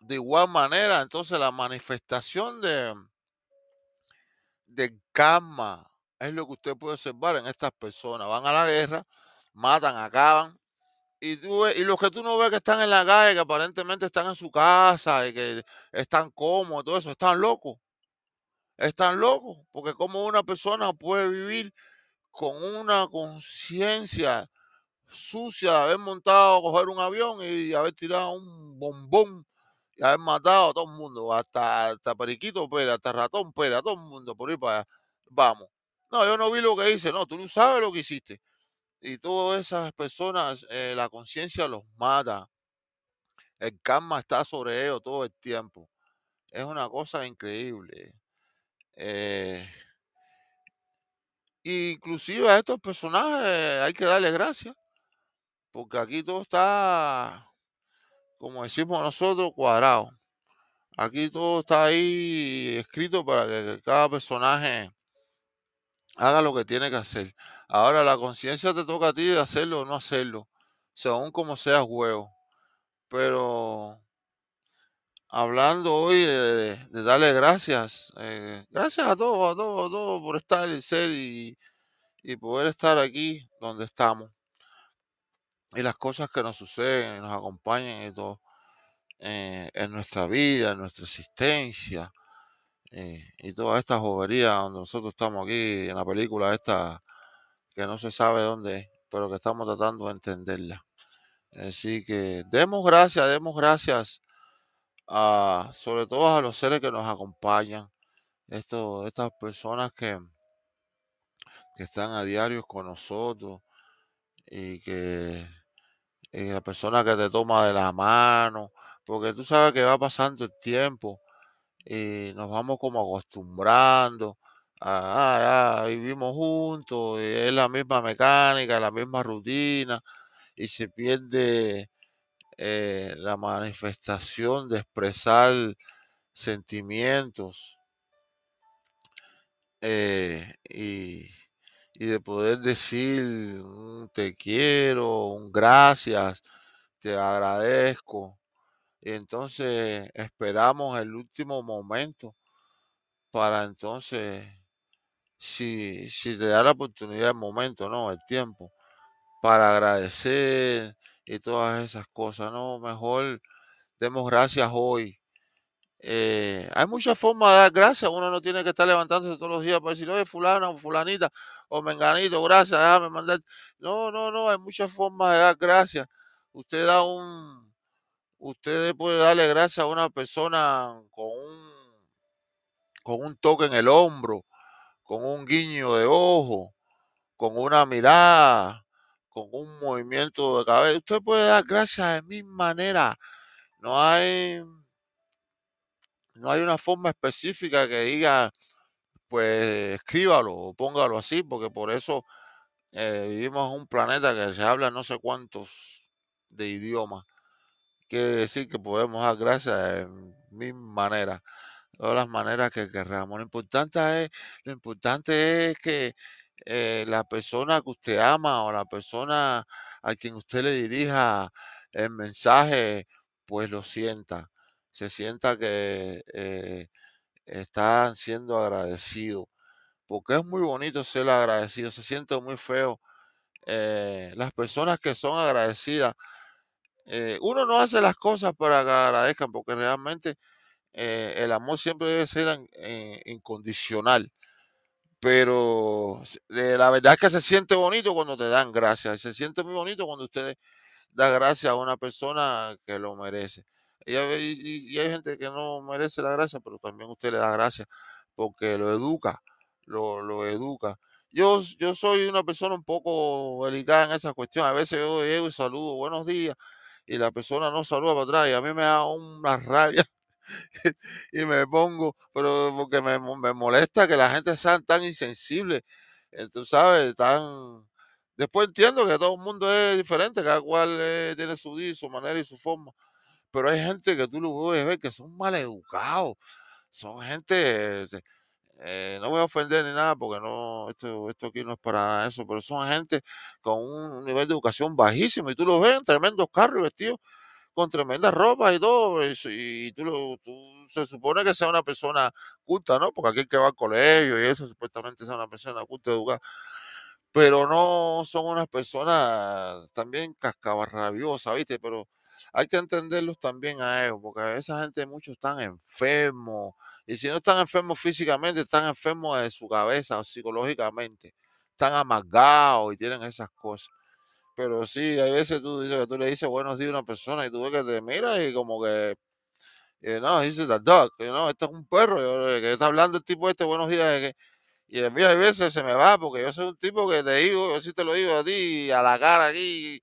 De igual manera, entonces la manifestación de, de karma es lo que usted puede observar en estas personas. Van a la guerra, matan, acaban. Y, tú, y los que tú no ves que están en la calle, que aparentemente están en su casa y que están cómodos, todo eso, están locos. Están locos. Porque como una persona puede vivir con una conciencia sucia haber montado, coger un avión y haber tirado un bombón y haber matado a todo el mundo, hasta, hasta Periquito Pérez, hasta Ratón Pérez, a todo el mundo por ir para allá. Vamos. No, yo no vi lo que hice. No, tú no sabes lo que hiciste. Y todas esas personas, eh, la conciencia los mata. El karma está sobre ellos todo el tiempo. Es una cosa increíble. Eh, inclusive a estos personajes hay que darle gracias. Porque aquí todo está, como decimos nosotros, cuadrado. Aquí todo está ahí escrito para que cada personaje haga lo que tiene que hacer. Ahora la conciencia te toca a ti de hacerlo o no hacerlo, según como sea juego. Pero hablando hoy de, darle gracias, eh, gracias a todos, a todos, a todos por estar y ser y, poder estar aquí donde estamos. Y las cosas que nos suceden y nos acompañan y todo eh, en nuestra vida, en nuestra existencia. Eh, y toda esta jovería donde nosotros estamos aquí en la película esta que no se sabe dónde es, pero que estamos tratando de entenderla. Así que demos gracias, demos gracias a, sobre todo a los seres que nos acompañan, esto, estas personas que, que están a diario con nosotros y que y la persona que te toma de la mano, porque tú sabes que va pasando el tiempo y nos vamos como acostumbrando a, ah, vivimos juntos, y es la misma mecánica, la misma rutina, y se pierde eh, la manifestación de expresar sentimientos eh, y de poder decir te quiero, un gracias, te agradezco. Y entonces esperamos el último momento para entonces, si, si te da la oportunidad, el momento, ¿no? El tiempo, para agradecer y todas esas cosas, ¿no? Mejor demos gracias hoy. Eh, hay muchas formas de dar gracias. Uno no tiene que estar levantándose todos los días para decir, oye, fulana o fulanita o menganito, gracias, déjame mandar. No, no, no, hay muchas formas de dar gracias. Usted da un, usted puede darle gracias a una persona con un, con un toque en el hombro, con un guiño de ojo, con una mirada, con un movimiento de cabeza. Usted puede dar gracias de mil maneras. No hay, no hay una forma específica que diga, pues escríbalo o póngalo así, porque por eso eh, vivimos en un planeta que se habla no sé cuántos de idiomas. Quiere decir que podemos dar gracias de mil maneras, todas las maneras que queramos. Lo importante es, lo importante es que eh, la persona que usted ama o la persona a quien usted le dirija el mensaje, pues lo sienta, se sienta que eh, están siendo agradecidos, porque es muy bonito ser agradecido, se siente muy feo. eh, las personas que son agradecidas, eh, uno no hace las cosas para que agradezcan, porque realmente eh, el amor siempre debe ser incondicional. Pero la verdad es que se siente bonito cuando te dan gracias, se siente muy bonito cuando usted da gracias a una persona que lo merece. Y, hay gente que no merece la gracia, pero también usted le da gracias porque lo educa, lo, lo educa. Yo, yo soy una persona un poco delicada en esa cuestión. A veces yo llego y saludo, buenos días, y la persona no saluda para atrás, y a mí me da una rabia y me pongo, pero porque me, me molesta que la gente sea tan insensible, eh, tú sabes, tan... Después entiendo que todo el mundo es diferente, cada cual eh, tiene su día, su manera y su forma, pero hay gente que tú lo puedes ver que son maleducados, son gente, eh, eh, no voy a ofender ni nada porque no, esto, esto aquí no es para nada eso, pero son gente con un nivel de educación bajísimo y tú los ves en tremendos carros vestidos con tremenda ropa y todo, y tú, lo- tú se supone que sea una persona culta, ¿no? Porque aquel que va al colegio y eso supuestamente sea una persona culta, educada, pero no son unas personas también cascabarrabiosas, ¿viste? Pero hay que entenderlos también a ellos, porque esa gente, muchos están enfermos, y si no están enfermos físicamente, están enfermos de su cabeza o psicológicamente, están amargados y tienen esas cosas. Pero sí, hay veces tú dices que tú le dices buenos días a una persona y tú ves que te mira y como que, eh, no, dice the dog, you know, este es un perro, yo, que está hablando el tipo este buenos días, que- y a mí hay veces se me va porque yo soy un tipo que te digo, yo sí te lo digo a ti, a la cara aquí,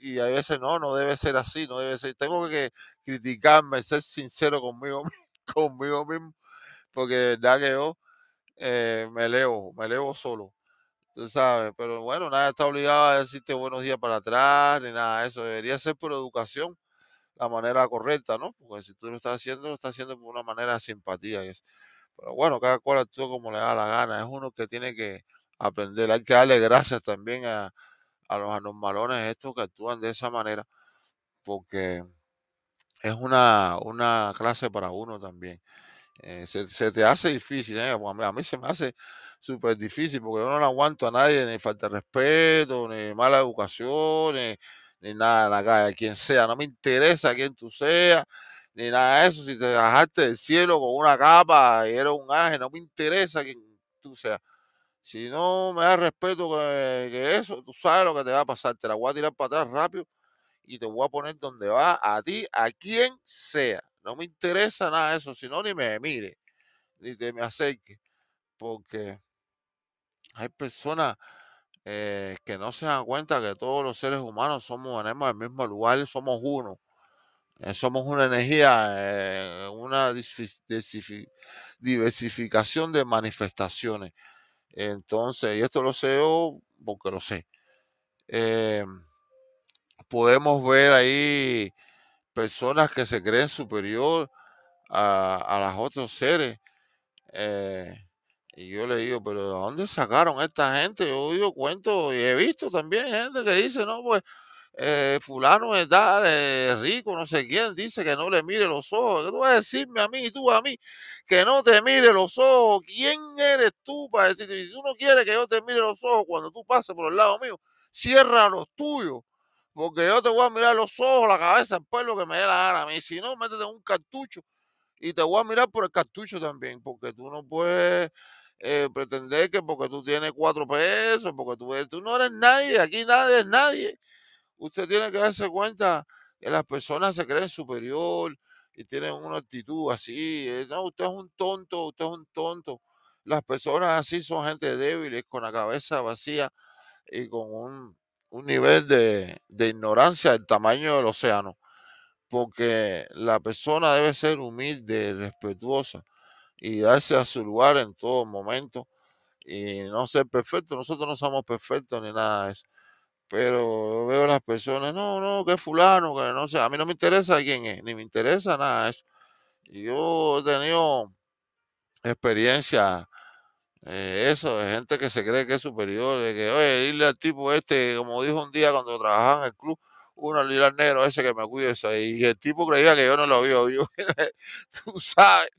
y, a veces no, no debe ser así, no debe ser, tengo que criticarme, ser sincero conmigo, mi- conmigo mismo, porque de verdad que yo eh, me elevo, me elevo solo. Tú sabes, pero bueno, nada está obligado a decirte buenos días para atrás, ni nada de eso. Debería ser por educación la manera correcta, ¿no? Porque si tú lo estás haciendo, lo estás haciendo por una manera de simpatía. Pero bueno, cada cual actúa como le da la gana. Es uno que tiene que aprender. Hay que darle gracias también a, a los anormalones estos que actúan de esa manera, porque es una, una clase para uno también. Eh, se, te hace difícil, ¿eh? A mí, se me hace súper difícil porque yo no aguanto a nadie, ni falta de respeto, ni mala educación, ni, ni nada en la calle, quien sea. No me interesa quién tú seas, ni nada de eso. Si te bajaste del cielo con una capa y eres un ángel, no me interesa quién tú seas. Si no me das respeto que, eso, tú sabes lo que te va a pasar. Te la voy a tirar para atrás rápido y te voy a poner donde va a ti, a quien sea. No me interesa nada eso, si no, ni me mire ni te me acerques, porque hay personas eh, que no se dan cuenta que todos los seres humanos somos, venimos del mismo lugar, somos uno, eh, somos una energía, eh, una diversificación de manifestaciones. Entonces, y esto lo sé yo porque lo sé. eh, podemos ver ahí personas que se creen superior a, a los otros seres. eh, Y yo le digo, pero ¿de dónde sacaron esta gente? Yo he oído cuentos y he visto también gente que dice, no, pues eh, fulano es tal, eh, rico, no sé quién, dice que no le mire los ojos. ¿Qué tú vas a decirme a mí tú a mí que no te mire los ojos? ¿Quién eres tú para decirte? Si tú no quieres que yo te mire los ojos cuando tú pases por el lado mío, cierra los tuyos. Porque yo te voy a mirar los ojos, la cabeza, el pueblo que me dé la gana a mí. Si no, métete un cartucho y te voy a mirar por el cartucho también, porque tú no puedes eh, pretender que porque tú tienes cuatro pesos, porque tú, tú no eres nadie, aquí nadie es nadie usted tiene que darse cuenta que las personas se creen superior y tienen una actitud así. eh, No, usted es un tonto, usted es un tonto. Las personas así son gente débiles, con la cabeza vacía y con un, un nivel de, de ignorancia del tamaño del océano. Porque la persona debe ser humilde, respetuosa y darse a su lugar en todo momento y no ser perfecto. Nosotros no somos perfectos ni nada de eso pero veo a las personas, no, no, que es fulano, que no sé, a mí no me interesa quién es, ni me interesa nada de eso. Yo he tenido experiencia, eh, eso, de gente que se cree que es superior, de que, oye, dile al tipo este, como dijo un día cuando trabajaba en el club, uno al al negro ese que me cuide eso, y el tipo creía que yo no lo había oído. Tú sabes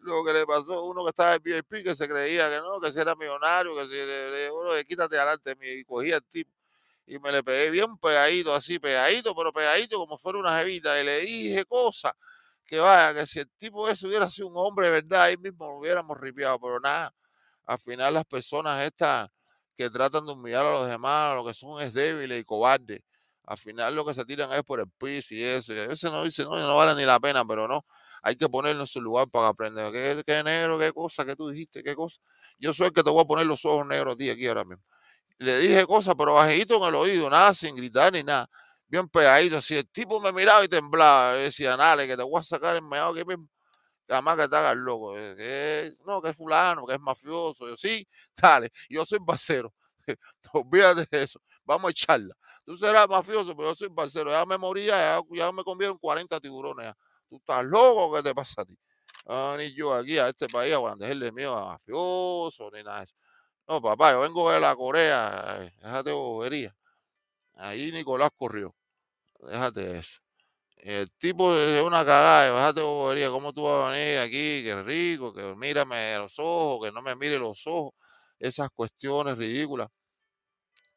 lo que le pasó a uno que estaba en VIP, que se creía que no, que si era millonario, que si le, le- uno, quítate adelante y cogía el tipo y me le pegué bien pegadito, así, pegadito, pero pegadito como fuera una jevita, y le dije cosas que vaya, que si el tipo ese hubiera sido un hombre verdad, ahí mismo lo hubiéramos ripiado, pero nada, al final las personas estas que tratan de humillar a los demás, lo que son es débiles y cobardes, al final lo que se tiran es por el piso y eso, y a veces no dice, no, no vale ni la pena, pero no, hay que ponerlo en su lugar para aprender, ¿qué, qué negro, qué cosa, qué tú dijiste, qué cosa? Yo soy el que te voy a poner los ojos negros a ti aquí ahora mismo le dije cosas, pero bajito en el oído, nada, sin gritar ni nada. Bien pegadito, así. El tipo me miraba y temblaba. Decía, dale, que te voy a sacar el meado aquí mismo. que Además que te hagas loco. eh, Que, no, que es fulano, que es mafioso. Yo, sí, dale, yo soy barcero. Olvídate de eso. Vamos a echarla. Tú serás mafioso, pero yo soy barcero. Ya me moría, ya, ya me comieron 40 tiburones. ya. Tú estás loco, ¿qué te pasa a ti? Ah, ni yo aquí a este país a bandejarle mío a mafioso, ni nada de eso. No, papá, yo vengo de la Corea, déjate bobería. Ahí Nicolás corrió, déjate eso. El tipo es una cagada, déjate bobería, ¿cómo tú vas a venir aquí? Que rico, que mírame los ojos, que no me mire los ojos. Esas cuestiones ridículas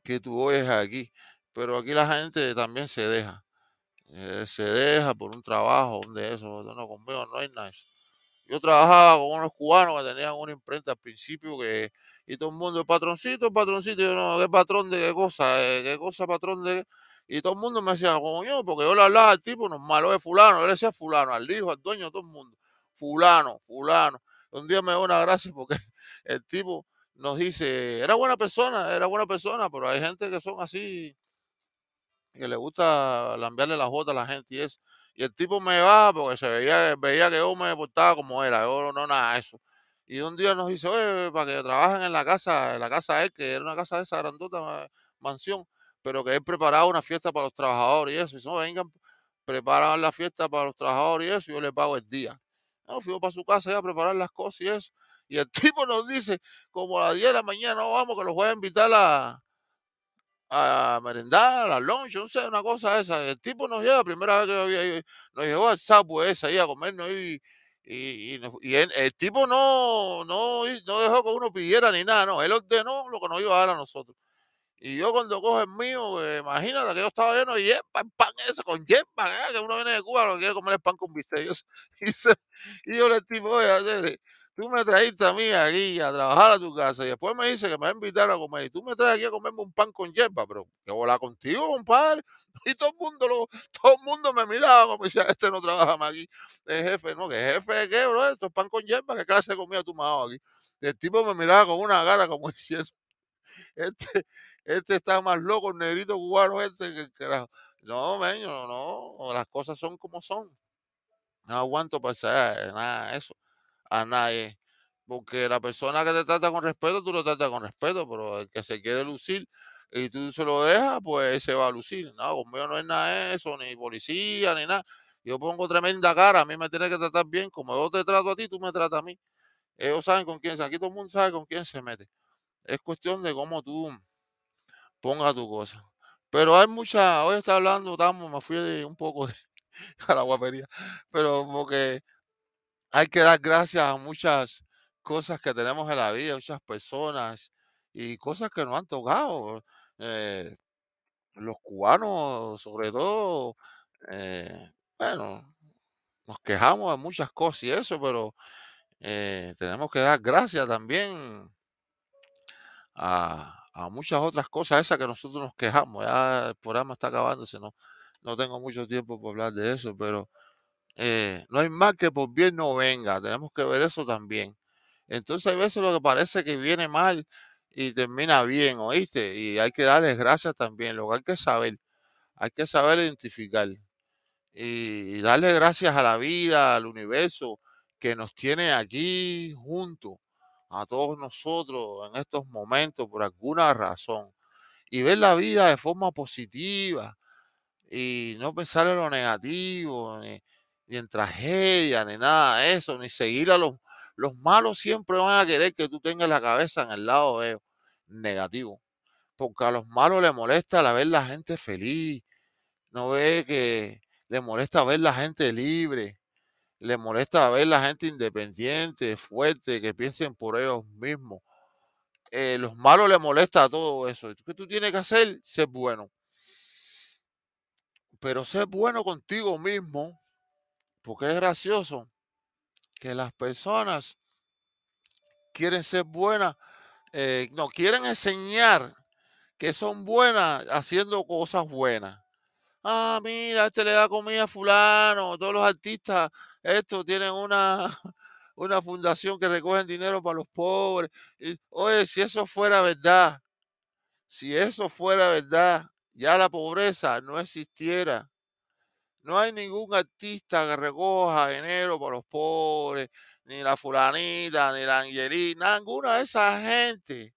que tú oyes aquí. Pero aquí la gente también se deja. eh, se deja por un trabajo, un de esos. No, conmigo no hay nada. eso. Yo trabajaba con unos cubanos que tenían una imprenta al principio que, y todo el mundo, patroncito, patroncito, y yo no, ¿qué patrón de qué cosa? Eh, ¿Qué cosa patrón de qué? Y todo el mundo me decía, como yo, porque yo le hablaba al tipo normal, oye, fulano, yo le decía fulano, al hijo, al dueño, todo el mundo, fulano, fulano. Un día me dio una gracia porque el tipo nos dice, era buena persona, era buena persona, pero hay gente que son así, que le gusta lambearle las botas a la gente y eso. Y el tipo me va porque se veía, veía que yo me portaba como era, yo no nada de eso. Y un día nos dice, oye, para que trabajen en la casa, en la casa él, que era una casa de esa grandota ma- mansión, pero que él preparaba una fiesta para los trabajadores y eso. Y dice, no, vengan, preparaban la fiesta para los trabajadores y eso, y yo le pago el día. No, fui para su casa a preparar las cosas y eso. Y el tipo nos dice, como a las 10 de la mañana, no vamos, que los voy a invitar a, a merendar, a lunch, no sé, una cosa esa. El tipo nos lleva, primera vez que yo ido, nos llevó al Subway ese ahí a comernos y, y, el tipo no, no, no dejó que uno pidiera ni nada, no, él ordenó lo que nos iba a dar a nosotros. Y yo cuando cojo el mío, eh, imagínate que yo estaba lleno de yepa, el pan ese con yepa, ¿eh? que uno viene de Cuba, que quiere comer el pan con bistec. Y, yo- y, yo le tú me trajiste a mí aquí a trabajar a tu casa y después me dice que me va a invitar a comer y tú me traes aquí a comerme un pan con yepa, pero que volar contigo, compadre. Y todo el mundo lo, todo el mundo me miraba como decía, este no trabaja más aquí, de jefe, no, que jefe de qué, bro, esto es pan con yepa, ¿qué clase de comida tú aquí? Y el tipo me miraba con una cara como diciendo, este, este está más loco, el negrito cubano este que el carajo. No, meño, no, las cosas son como son. No aguanto pasar nada eso a nadie. Porque la persona que te trata con respeto, tú lo tratas con respeto, pero el que se quiere lucir y tú se lo dejas, pues se va a lucir. No, conmigo no es nada eso, ni policía, ni nada. Yo pongo tremenda cara, a mí me tiene que tratar bien. Como yo te trato a ti, tú me tratas a mí. Ellos saben con quién se, aquí todo el mundo sabe con quién se mete. Es cuestión de cómo tú pongas tu cosa. Pero hay mucha, hoy está hablando, estamos, me fui de un poco de, a la guapería, pero porque hay que dar gracias a muchas cosas que tenemos en la vida, muchas personas y cosas que nos han tocado. eh, los cubanos, sobre todo, eh, bueno, nos quejamos de muchas cosas y eso, pero eh, tenemos que dar gracias también a, muchas otras cosas, esas que nosotros nos quejamos. Ya el programa está acabándose, no, no tengo mucho tiempo para hablar de eso, pero eh, no hay mal que por bien no venga, tenemos que ver eso también. Entonces hay veces lo que parece que viene mal y termina bien, ¿oíste? Y hay que darles gracias también, lo que hay que saber, hay que saber identificar y, darle gracias a la vida, al universo que nos tiene aquí juntos, a todos nosotros en estos momentos por alguna razón. Y ver la vida de forma positiva y no pensar en lo negativo, ni en tragedia, ni nada de eso, ni seguir a los, los malos siempre van a querer que tú tengas la cabeza en el lado de ellos, negativo. Porque a los malos les molesta la ver la gente feliz, no ve que les molesta ver la gente libre, les molesta ver la gente independiente, fuerte, que piensen por ellos mismos. Eh, los malos les molesta todo eso. ¿Qué tú tienes que hacer? Ser bueno. Pero ser bueno contigo mismo, porque es gracioso que las personas quieren ser buenas, eh, no, quieren enseñar que son buenas haciendo cosas buenas. Ah, mira, este le da comida a fulano, todos los artistas, estos tienen una, una fundación que recogen dinero para los pobres. Oye, si eso fuera verdad, si eso fuera verdad, ya la pobreza no existiera. No hay ningún artista que recoja dinero para los pobres, ni la fulanita, ni la angelina, ninguna de esa gente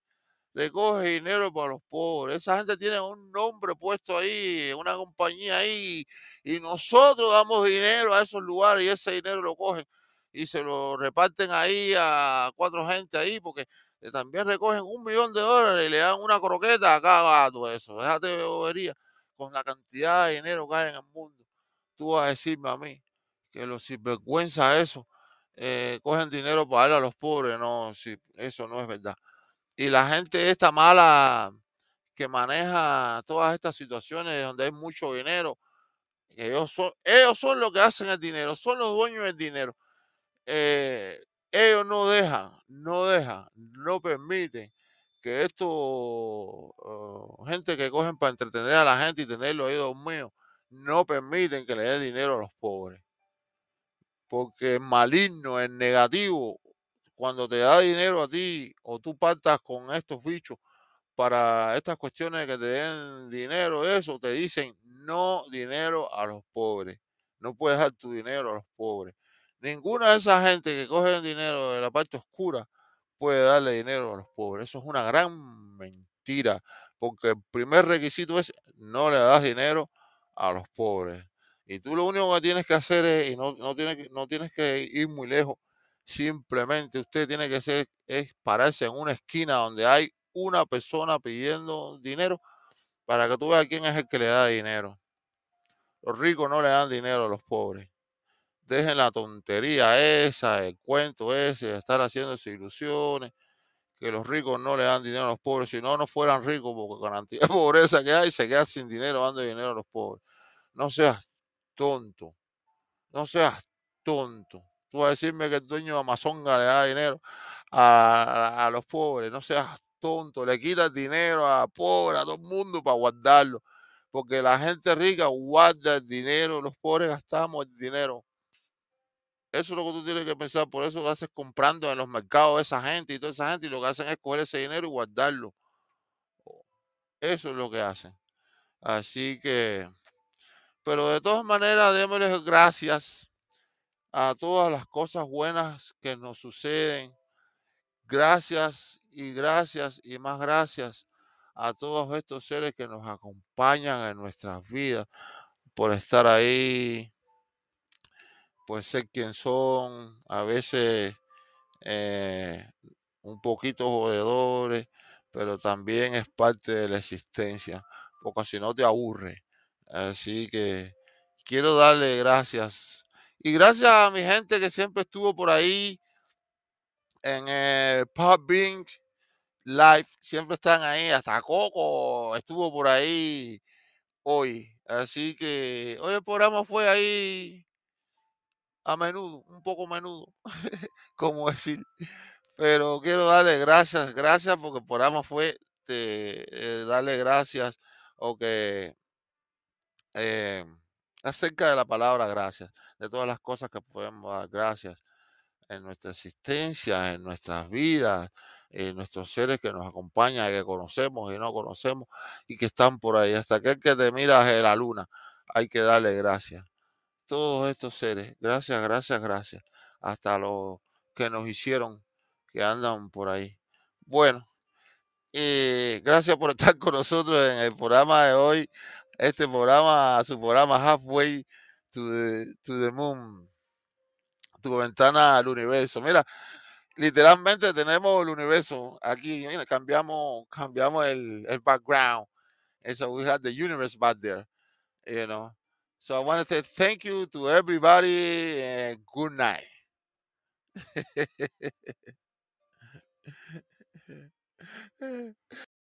recoge dinero para los pobres. Esa gente tiene un nombre puesto ahí, una compañía ahí, y nosotros damos dinero a esos lugares y ese dinero lo cogen y se lo reparten ahí a cuatro gente ahí, porque eh, también recogen un millón de dólares y le dan una croqueta a cada gato eso. Déjate de bobería con la cantidad de dinero que hay en el mundo. Tú vas a decirme a mí que los sinvergüenza eso eh, cogen dinero para darle a los pobres. No, si, eso no es verdad. Y la gente esta mala que maneja todas estas situaciones donde hay mucho dinero, ellos son, ellos son los que hacen el dinero, son los dueños del dinero. Eh, ellos no dejan, no dejan, no permiten que esto, oh, gente que cogen para entretener a la gente y tener los oídos míos, no permiten que le den dinero a los pobres. Porque el maligno, el negativo, cuando te da dinero a ti o tú partas con estos bichos para estas cuestiones que te den dinero, eso, te dicen no dinero a los pobres. No puedes dar tu dinero a los pobres. Ninguna de esa gente que coge dinero de la parte oscura puede darle dinero a los pobres. Eso es una gran mentira, porque el primer requisito es no le das dinero a los pobres. Y tú lo único que tienes que hacer es, y no, no, tienes, no tienes que ir muy lejos, simplemente usted tiene que hacer es pararse en una esquina donde hay una persona pidiendo dinero para que tú veas quién es el que le da dinero. Los ricos no le dan dinero a los pobres. Dejen la tontería esa, el cuento ese, de estar haciéndose ilusiones, que los ricos no le dan dinero a los pobres, si no, no fueran ricos, porque con la pobreza que hay, se queda sin dinero dando dinero a los pobres. No seas tonto, no seas tonto. Tú vas a decirme que el dueño de Amazonga le da dinero a, a- a los pobres, no seas tonto, le quitas dinero a pobre, a todo el mundo para guardarlo, porque la gente rica guarda el dinero, los pobres gastamos el dinero. Eso es lo que tú tienes que pensar, por eso haces comprando en los mercados esa gente y toda esa gente y lo que hacen es coger ese dinero y guardarlo. Eso es lo que hacen. Así que, pero de todas maneras, démosles gracias a todas las cosas buenas que nos suceden. Gracias y gracias y más gracias a todos estos seres que nos acompañan en nuestras vidas por estar ahí, por ser quien son, a veces eh, un poquito jodedores, pero también es parte de la existencia, porque si no te aburre. Así que quiero darle gracias. Y gracias a mi gente que siempre estuvo por ahí en el Pub Live. Siempre están ahí. Hasta Coco estuvo por ahí hoy. Así que hoy el programa fue ahí a menudo, un poco menudo, como decir. Pero quiero darle gracias, gracias porque el programa fue eh, darle gracias o que eh, acerca de la palabra gracias, de todas las cosas que podemos dar gracias en nuestra existencia, en nuestras vidas, en nuestros seres que nos acompañan, que conocemos y no conocemos y que están por ahí. Hasta aquel que te mira de la luna, hay que darle gracias. Todos estos seres, gracias, gracias, gracias. Hasta los que nos hicieron, que andan por ahí. Bueno, y gracias por estar con nosotros en el programa de hoy. Este programa, su programa Halfway to the, to the Moon tu ventana al universo. Mira, literalmente tenemos el universo aquí. Mira, cambiamos, cambiamos el, el background. And so we have the universe back there, you know. So I want to say thank you to everybody and good night.